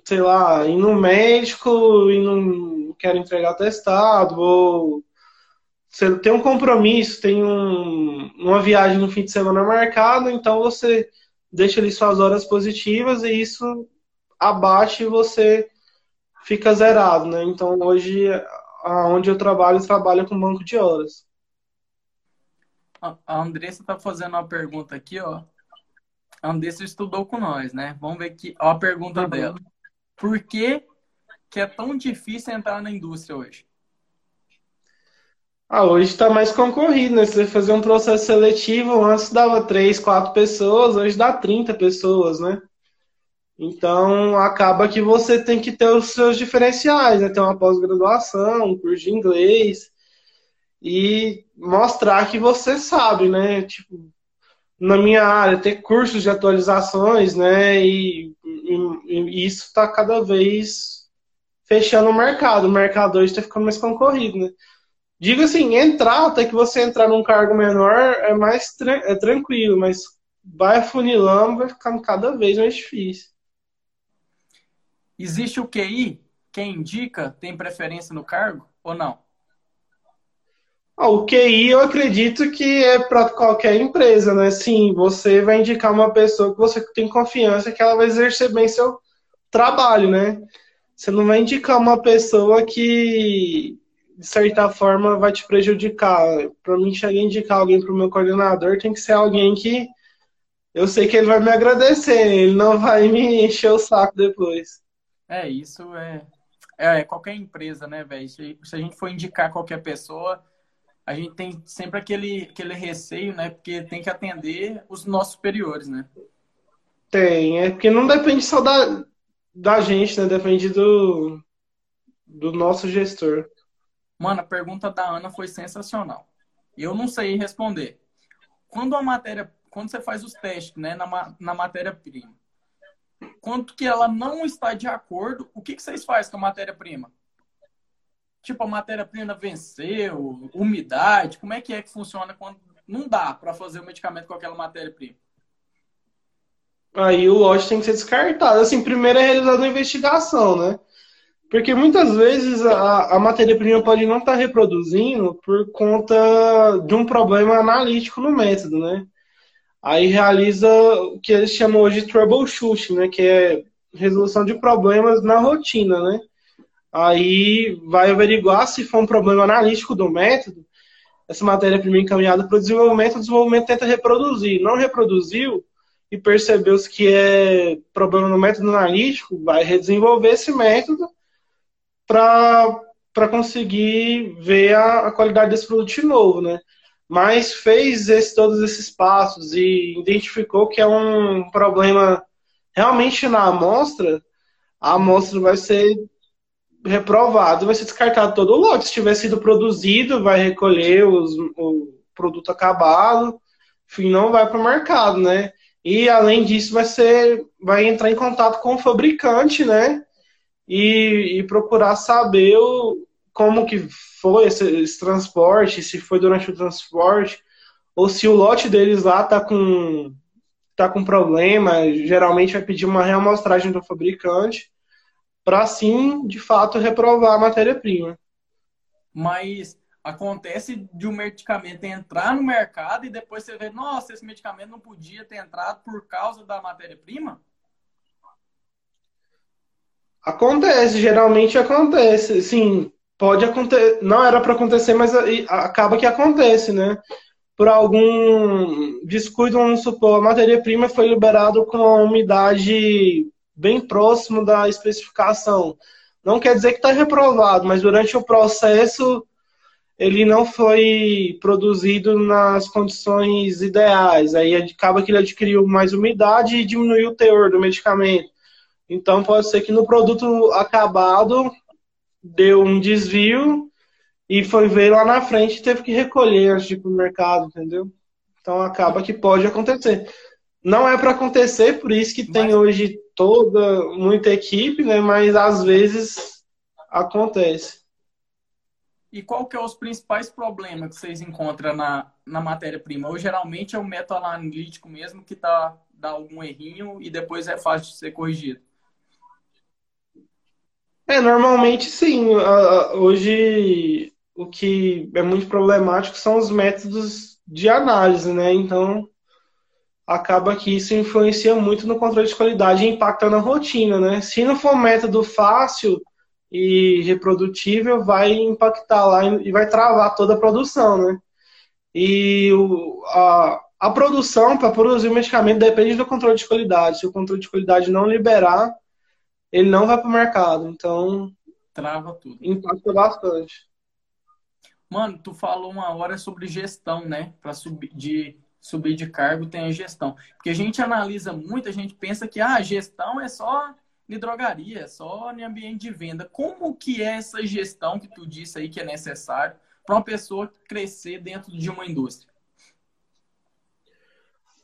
sei lá, ir no médico e não quero entregar testado, ou você tem um compromisso, tem um, uma viagem no fim de semana marcada, então você deixa ali suas horas positivas e isso abate e você fica zerado, né? Então hoje, aonde eu trabalho, eu trabalho com banco de horas. A Andressa tá fazendo uma pergunta aqui, ó. A Andressa estudou com nós, né? Vamos ver aqui, ó a pergunta uhum. dela. Por que, que é tão difícil entrar na indústria hoje? Ah, hoje está mais concorrido, né? Se você fazer um processo seletivo, antes dava 3, 4 pessoas, hoje dá 30 pessoas, né? Então, acaba que você tem que ter os seus diferenciais, né? Ter uma pós-graduação, um curso de inglês, e mostrar que você sabe, né? Tipo, na minha área, ter cursos de atualizações, né? E, e, e isso está cada vez fechando o mercado. O mercado hoje está ficando mais concorrido, né? Digo assim, entrar, até que você entrar num cargo menor é mais tra é tranquilo, mas vai afunilando, vai ficando cada vez mais difícil. Existe o QI? Quem indica tem preferência no cargo ou não? Ah, o QI eu acredito que é para qualquer empresa, né? Sim, você vai indicar uma pessoa que você tem confiança que ela vai exercer bem seu trabalho, né? Você não vai indicar uma pessoa que de certa forma, vai te prejudicar. Para mim, chegar a indicar alguém para o meu coordenador, tem que ser alguém que eu sei que ele vai me agradecer, ele não vai me encher o saco depois. É, isso é, é, é qualquer empresa, né, velho? Se, se a gente for indicar qualquer pessoa, a gente tem sempre aquele, aquele receio, né? Porque tem que atender os nossos superiores, né? Tem, é porque não depende só da, da gente, né? Depende do, do nosso gestor. Mano, a pergunta da Ana foi sensacional. Eu não sei responder. Quando a matéria, quando você faz os testes, né, na, na matéria-prima, quanto que ela não está de acordo, o que, que vocês fazem com a matéria-prima? Tipo, a matéria-prima venceu, umidade, como é que é que funciona quando não dá para fazer o medicamento com aquela matéria-prima? Aí o lote tem que ser descartado. Assim, primeiro é realizada uma investigação, né? Porque muitas vezes a, a matéria-prima pode não estar tá reproduzindo por conta de um problema analítico no método, né? Aí realiza o que eles chamam hoje de troubleshooting, né? Que é resolução de problemas na rotina, né? Aí vai averiguar se for um problema analítico do método, essa matéria-prima encaminhada para o desenvolvimento, o desenvolvimento tenta reproduzir. Não reproduziu e percebeu-se que é problema no método analítico, vai redesenvolver esse método para conseguir ver a, a, qualidade desse produto de novo, né? Mas fez esse, todos esses passos e identificou que é um problema realmente na amostra, a amostra vai ser reprovada, vai ser descartado todo o lote. Se tiver sido produzido, vai recolher os, o produto acabado, enfim, não vai para o mercado, né? E além disso, vai ser, vai entrar em contato com o fabricante, né? e, e procurar saber o, como que foi esse, esse, transporte, se foi durante o transporte, ou se o lote deles lá tá com tá com problema, geralmente vai pedir uma reamostragem do fabricante para sim, de fato, reprovar a matéria-prima. Mas acontece de um medicamento entrar no mercado e depois você vê, nossa, esse medicamento não podia ter entrado por causa da matéria-prima? Acontece, geralmente acontece. Sim, pode acontecer. Não era para acontecer, mas acaba que acontece, né? Por algum descuido, vamos supor, a matéria-prima foi liberada com uma umidade bem próximo da especificação. Não quer dizer que está reprovado, mas durante o processo ele não foi produzido nas condições ideais. Aí acaba que ele adquiriu mais umidade e diminuiu o teor do medicamento. Então pode ser que no produto acabado deu um desvio e foi ver lá na frente e teve que recolher antes de ir pro mercado, entendeu? Então acaba que pode acontecer. Não é para acontecer, por isso que tem Mas... hoje toda muita equipe, né? Mas às vezes acontece. E qual que é os principais problemas que vocês encontram na, na matéria-prima? Ou geralmente é o método analítico mesmo que tá, dá algum errinho e depois é fácil de ser corrigido? É, normalmente sim. Hoje o que é muito problemático são os métodos de análise, né? Então acaba que isso influencia muito no controle de qualidade e impacta na rotina, né? Se não for um método fácil e reprodutível, vai impactar lá e vai travar toda a produção, né? E o, a, a produção, para produzir o medicamento, depende do controle de qualidade. Se o controle de qualidade não liberar, ele não vai para o mercado. Então. Trava tudo. Impacta bastante. Mano, tu falou uma hora sobre gestão, né? Para subir de subir de cargo tem a gestão. Porque a gente analisa muito, a gente pensa que ah, a gestão é só de drogaria, é só em ambiente de venda. Como que é essa gestão que tu disse aí que é necessário para uma pessoa crescer dentro de uma indústria?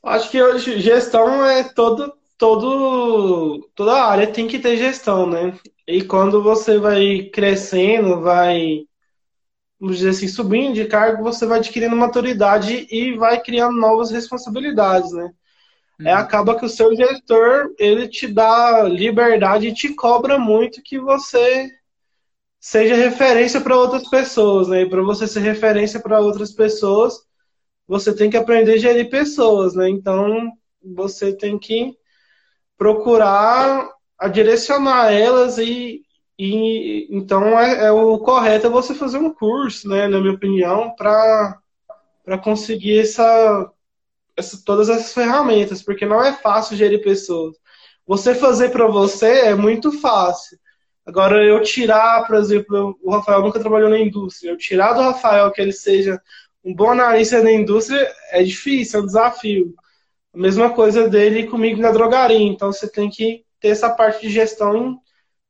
Acho que hoje gestão é todo todo, toda área tem que ter gestão, né? E quando você vai crescendo, vai, vamos dizer assim, subindo de cargo, você vai adquirindo maturidade e vai criando novas responsabilidades, né? É, uhum. É, acaba que o seu gestor, ele te dá liberdade e te cobra muito que você seja referência para outras pessoas, né? E para você ser referência para outras pessoas, você tem que aprender a gerir pessoas, né? Então, você tem que procurar a direcionar elas e, E então é, é, o correto é você fazer um curso, né, na minha opinião, para conseguir essa, essa todas essas ferramentas, porque não é fácil gerir pessoas. Você fazer para você é muito fácil. Agora, eu tirar, por exemplo, o Rafael nunca trabalhou na indústria, eu tirar do Rafael que ele seja um bom analista da indústria é difícil, é um desafio. A mesma coisa dele comigo na drogaria. Então, você tem que ter essa parte de gestão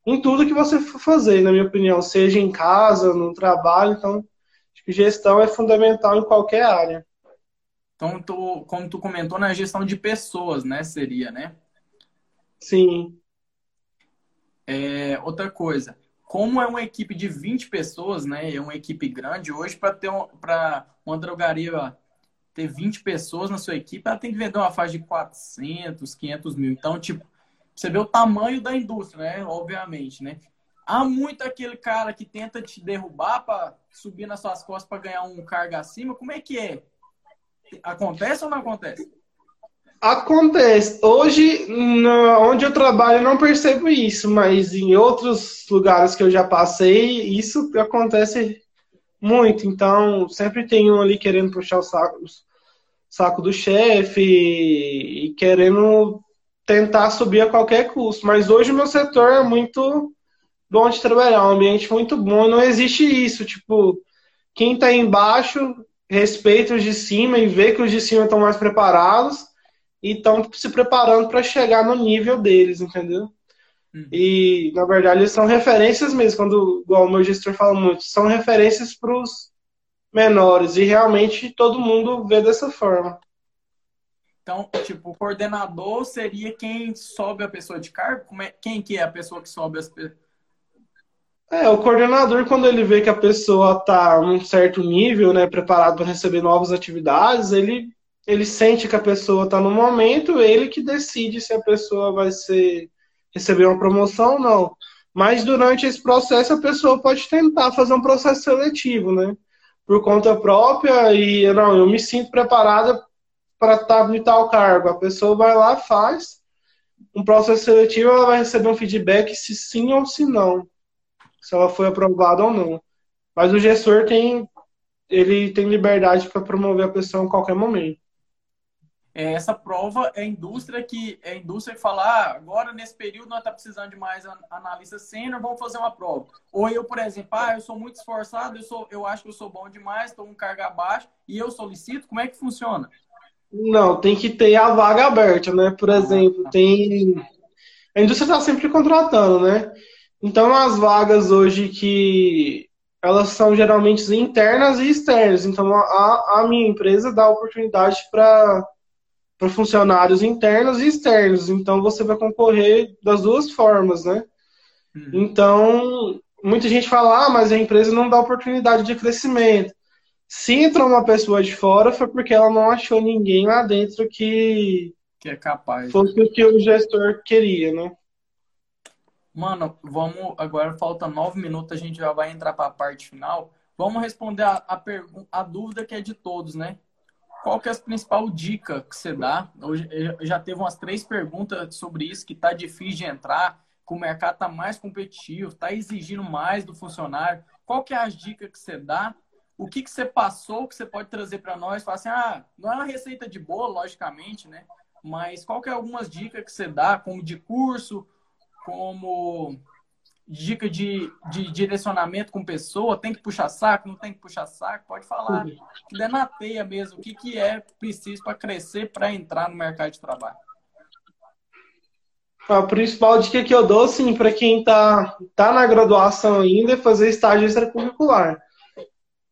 em, tudo que você for fazer, na minha opinião, seja em casa, no trabalho. Então, acho que gestão é fundamental em qualquer área. Então, tu, como tu comentou, na gestão de pessoas, né? Seria, né? Sim. É, outra coisa, como é uma equipe de 20 pessoas, né? É uma equipe grande, hoje para ter um, para uma drogaria ter 20 pessoas na sua equipe, ela tem que vender uma faixa de 400, 500 mil. Então, tipo, você vê o tamanho da indústria, né? Obviamente, né? Há muito aquele cara que tenta te derrubar para subir nas suas costas para ganhar um cargo acima. Como é que é? Acontece ou não acontece? Acontece. Hoje, no, onde eu trabalho, eu não percebo isso, mas em outros lugares que eu já passei, isso acontece muito. Então, sempre tem um ali querendo puxar o saco, o saco do chefe e querendo tentar subir a qualquer custo. Mas hoje o meu setor é muito bom de trabalhar, um ambiente muito bom. Não existe isso, tipo, quem está embaixo respeita os de cima e vê que os de cima estão mais preparados e estão se preparando para chegar no nível deles, entendeu? Uhum. E, na verdade, eles são referências mesmo, quando, igual o meu gestor fala muito, são referências para os menores, e realmente todo mundo vê dessa forma. Então, tipo, o coordenador seria quem sobe a pessoa de cargo? Como é, quem que é a pessoa que sobe as pessoas? É, o coordenador, quando ele vê que a pessoa está num certo nível, né, preparado para receber novas atividades, ele ele sente que a pessoa está no momento, ele que decide se a pessoa vai ser receber uma promoção ou não. Mas durante esse processo a pessoa pode tentar fazer um processo seletivo, né? Por conta própria e não, eu me sinto preparada para estar tá em tal cargo. A pessoa vai lá, faz um processo seletivo, ela vai receber um feedback se sim ou se não, se ela foi aprovada ou não. Mas o gestor tem ele tem liberdade para promover a pessoa em qualquer momento. É, essa prova é a indústria que é a indústria que fala, ah, agora nesse período nós está precisando de mais analista sênior, vamos fazer uma prova. Ou eu, por exemplo, ah, eu sou muito esforçado, eu, sou, eu acho que eu sou bom demais, estou com carga baixa e eu solicito, como é que funciona? Não, tem que ter a vaga aberta, né? Por exemplo, tem. A indústria está sempre contratando, né? Então as vagas hoje que elas são geralmente internas e externas. Então a, a minha empresa dá oportunidade para para funcionários internos e externos. Então você vai concorrer das duas formas, né? Uhum. Então, muita gente fala, ah, mas a empresa não dá oportunidade de crescimento. Se entrou uma pessoa de fora, foi porque ela não achou ninguém lá dentro que. Que é capaz. Fosse né? o que o gestor queria, né? Mano, vamos. Agora falta nove minutos, a gente já vai entrar para a parte final. Vamos responder a, a, a dúvida que é de todos, né? qual que é a principal dica que você dá? Eu já teve umas três perguntas sobre isso, que tá difícil de entrar, que o mercado tá mais competitivo, tá exigindo mais do funcionário. Qual que é as dicas que você dá? O que, que você passou que você pode trazer para nós? Falar assim, ah, não é uma receita de bolo, logicamente, né? Mas qual que é algumas dicas que você dá, como de curso, como dica de, de direcionamento com pessoa, tem que puxar saco, não tem que puxar saco, pode falar. Que der na teia mesmo, o que, que é preciso para crescer, para entrar no mercado de trabalho. A principal dica que eu dou, sim, para quem está tá na graduação ainda é fazer estágio extracurricular.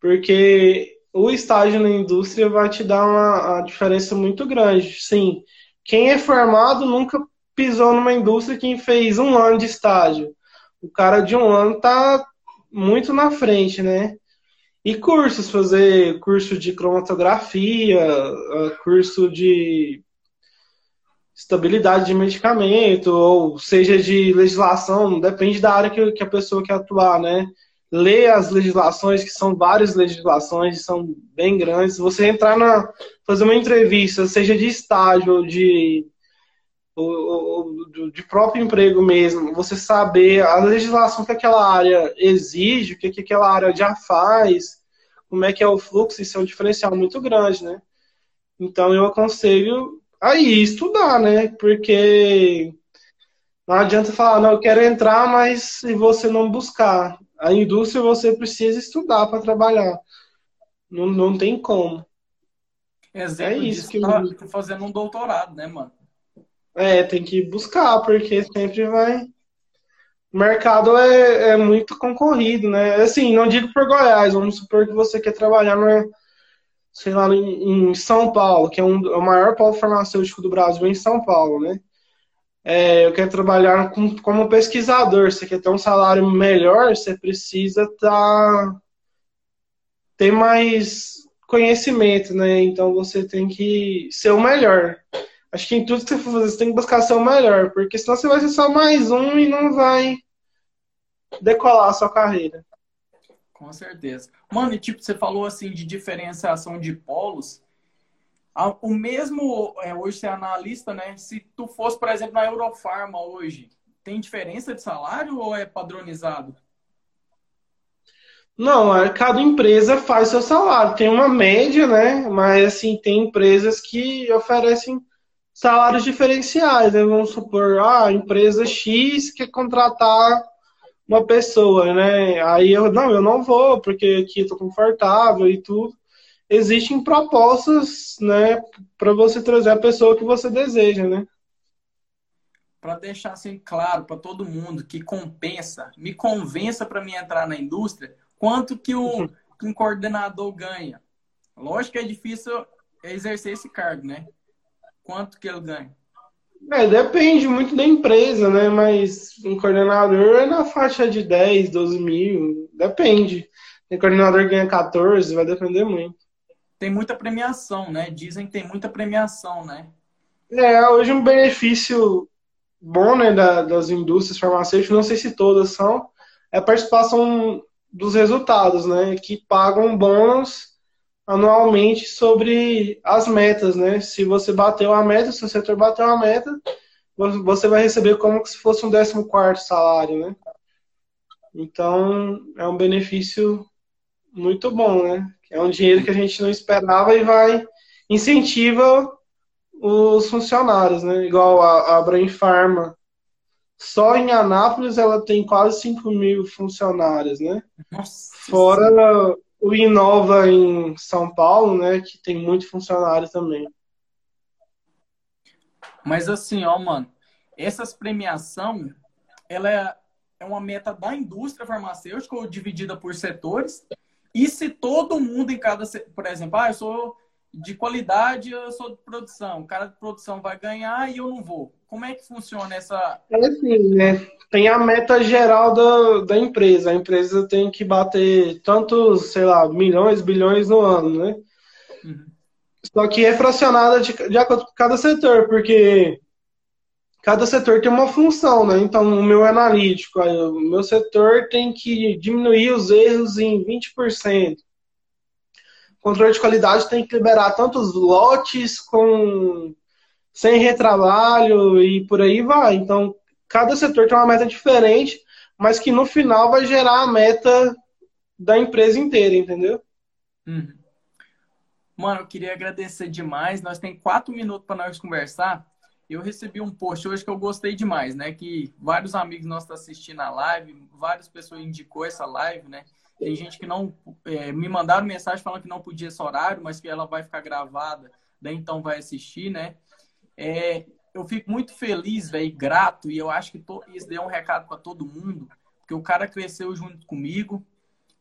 Porque o estágio na indústria vai te dar uma, uma diferença muito grande. Sim, quem é formado nunca pisou numa indústria, quem fez um ano de estágio o cara de um ano tá muito na frente, né? E cursos, fazer curso de cromatografia, ah, curso de estabilidade de medicamento, ou seja, de legislação, depende da área que, que a pessoa quer atuar, né? Ler as legislações, que são várias legislações, são bem grandes. Você entrar na. fazer uma entrevista, seja de estágio ou de de próprio emprego mesmo, você saber a legislação que aquela área exige, o que, que aquela área já faz, como é que é o fluxo, isso é um diferencial muito grande, né? Então eu aconselho a ir estudar, né? Porque não adianta falar, não, eu quero entrar, mas se você não buscar. A indústria você precisa estudar para trabalhar. Não, não tem como. Exemplo é isso que tá eu... fazendo um doutorado, né, mano? É, tem que buscar, porque sempre vai. O mercado é, é muito concorrido, né? Assim, não digo por Goiás, vamos supor que você quer trabalhar no, sei lá, em, São Paulo, que é um, é o maior polo farmacêutico do Brasil em São Paulo, né? É, eu quero trabalhar com, como pesquisador, você quer ter um salário melhor, você precisa tá, ter mais conhecimento, né? Então você tem que ser o melhor. Acho que em tudo que você for fazer, você tem que buscar ser o melhor, porque senão você vai ser só mais um e não vai decolar a sua carreira. Com certeza. Mano, e tipo, você falou assim de diferenciação de polos. O mesmo, é, hoje você é analista, né? Se tu fosse, por exemplo, na Eurofarma hoje, tem diferença de salário ou é padronizado? Não, é, cada empresa faz seu salário. Tem uma média, né? Mas assim, tem empresas que oferecem salários diferenciais. Né? Vamos supor, ah, a empresa X quer contratar uma pessoa, né? Aí eu, não, eu não vou, porque aqui estou confortável e tudo. Existem propostas, né, para você trazer a pessoa que você deseja, né? Para deixar assim claro para todo mundo que compensa, me convença para mim entrar na indústria, quanto que, o, que um coordenador ganha. Lógico que é difícil exercer esse cargo, né? Quanto que ele ganha? É, depende muito da empresa, né? Mas um coordenador é na faixa de 10, 12 mil. Depende. Tem coordenador que ganha 14, vai depender muito. Tem muita premiação, né? Dizem que tem muita premiação, né? É, hoje um benefício bom né, da, das indústrias farmacêuticas, não sei se todas são, é a participação dos resultados, né? Que pagam bônus anualmente sobre as metas, né? Se você bateu a meta, se o setor bateu a meta, você vai receber como se fosse um 14 salário, né? Então, é um benefício muito bom, né? É um dinheiro que a gente não esperava e vai incentiva os funcionários, né? Igual a, a Brain Pharma só em Anápolis ela tem quase 5 mil funcionários, né? Nossa. Fora o Inova em São Paulo, né? Que tem muito funcionário também. Mas assim, ó, mano, essas premiação, ela é, é uma meta da indústria farmacêutica ou dividida por setores. E se todo mundo em cada, por exemplo, ah, eu sou de qualidade, eu sou de produção, o cara de produção vai ganhar e eu não vou. Como é que funciona essa. É assim, né? Tem a meta geral da, da empresa. A empresa tem que bater tantos, sei lá, milhões, bilhões no ano, né? Uhum. Só que é fracionada de, de acordo com cada setor, porque cada setor tem uma função, né? Então, o meu analítico, o meu setor tem que diminuir os erros em 20%. O controle de qualidade tem que liberar tantos lotes com sem retrabalho e por aí vai. Então, cada setor tem uma meta diferente, mas que no final vai gerar a meta da empresa inteira, entendeu? Uhum. Mano, eu queria agradecer demais. Nós tem quatro minutos para nós conversar. Eu recebi um post hoje que eu gostei demais, né? Que vários amigos nossos estão assistindo a live, várias pessoas indicou essa live, né? Tem gente que não é, me mandaram mensagem falando que não podia esse horário, mas que ela vai ficar gravada, daí então vai assistir, né? É, eu fico muito feliz, velho, grato, e eu acho que isso deu um recado para todo mundo, porque o cara cresceu junto comigo,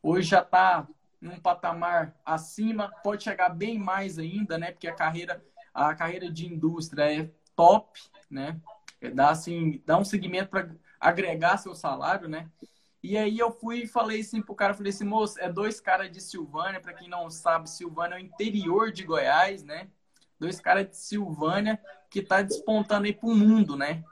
hoje já está num patamar acima, pode chegar bem mais ainda, né? Porque a carreira, a carreira de indústria é top, né? É, dá assim, dá um segmento para agregar seu salário, né? E aí eu fui e falei assim pro cara, falei assim, moço, é dois caras de Silvânia, para quem não sabe, Silvânia é o interior de Goiás, né? Dois caras de Silvânia que tá despontando aí pro mundo, né?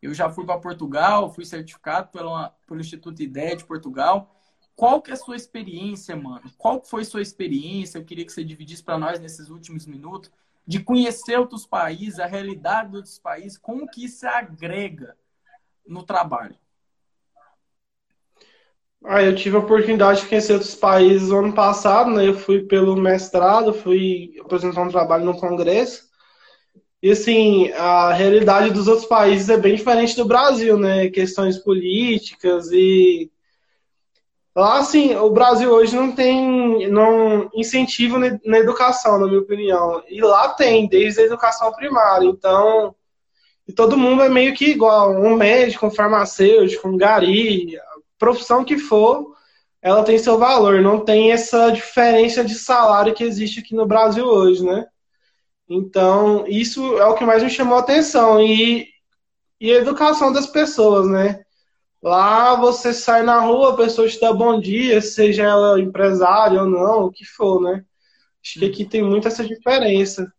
Eu já fui para Portugal, fui certificado pelo, Instituto Ideia de Portugal. Qual que é a sua experiência, mano? Qual foi sua experiência? Eu queria que você dividisse para nós nesses últimos minutos de conhecer outros países, a realidade de outros países, como que isso agrega no trabalho? Ah, eu tive a oportunidade de conhecer outros países no ano passado, né? Eu fui pelo mestrado, fui apresentar um trabalho no congresso. E assim, a realidade dos outros países é bem diferente do Brasil, né? Questões políticas e lá assim, o Brasil hoje não tem não incentivo na educação, na minha opinião. E lá tem, desde a educação primária. Então, e todo mundo é meio que igual, um médico, um farmacêutico, um gari, profissão que for, ela tem seu valor, não tem essa diferença de salário que existe aqui no Brasil hoje, né? Então, isso é o que mais me chamou a atenção. E, e a educação das pessoas, né? Lá você sai na rua, a pessoa te dá bom dia, seja ela empresária ou não, o que for, né? Acho que aqui tem muito essa diferença.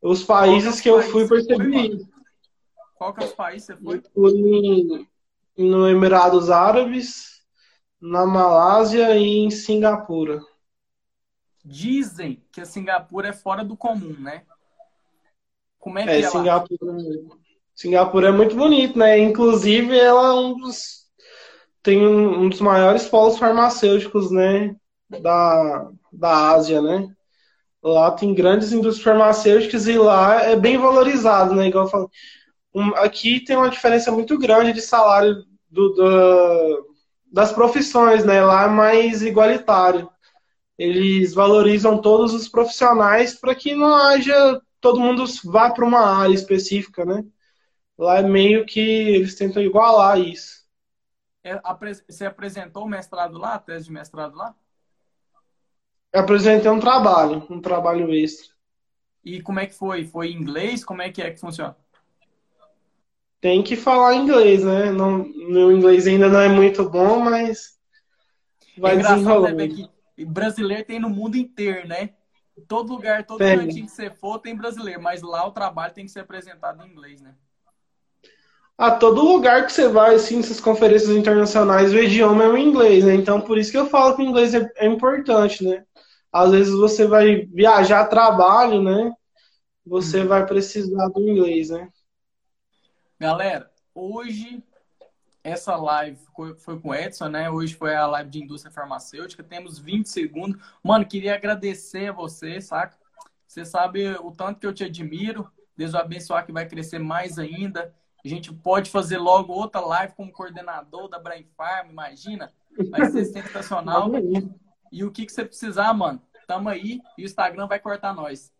Os países que eu fui percebi. Qual que é os países você foi? Eu fui no Emirados Árabes, na Malásia e em Singapura. Dizem que a Singapura é fora do comum, né? Como é que é, é Singapura, Singapura é muito bonito, né? Inclusive, ela é um dos tem um, dos maiores polos farmacêuticos, né, da, da Ásia, né? Lá tem grandes indústrias farmacêuticas e lá é bem valorizado, né? Igual eu falei. Um, aqui tem uma diferença muito grande de salário do, do, das profissões, né? Lá é mais igualitário eles valorizam todos os profissionais para que não haja todo mundo vá para uma área específica, né? Lá é meio que eles tentam igualar isso. É, você apresentou o mestrado lá, a tese de mestrado lá? Eu apresentei um trabalho, um trabalho extra. E como é que foi? Foi em inglês? Como é que é que funciona? Tem que falar inglês, né? Não, meu inglês ainda não é muito bom, mas vai é desenrolando. Né, que brasileiro tem no mundo inteiro, né? Todo lugar, todo cantinho que você for tem brasileiro, mas lá o trabalho tem que ser apresentado em inglês, né? A todo lugar que você vai, assim, nessas conferências internacionais, o idioma é o inglês, né? Então, por isso que eu falo que o inglês é, é importante, né? Às vezes você vai viajar a trabalho, né? Você hum. vai precisar do inglês, né? Galera, hoje essa live foi com o Edson, né? Hoje foi a live de indústria farmacêutica. Temos 20 segundos. Mano, queria agradecer a você, saca? Você sabe o tanto que eu te admiro. Deus o abençoar que vai crescer mais ainda. A gente pode fazer logo outra live como coordenador da Brain Farm, imagina? Vai ser sensacional. e o que, que você precisar, mano, tamo aí e o Instagram vai cortar nós.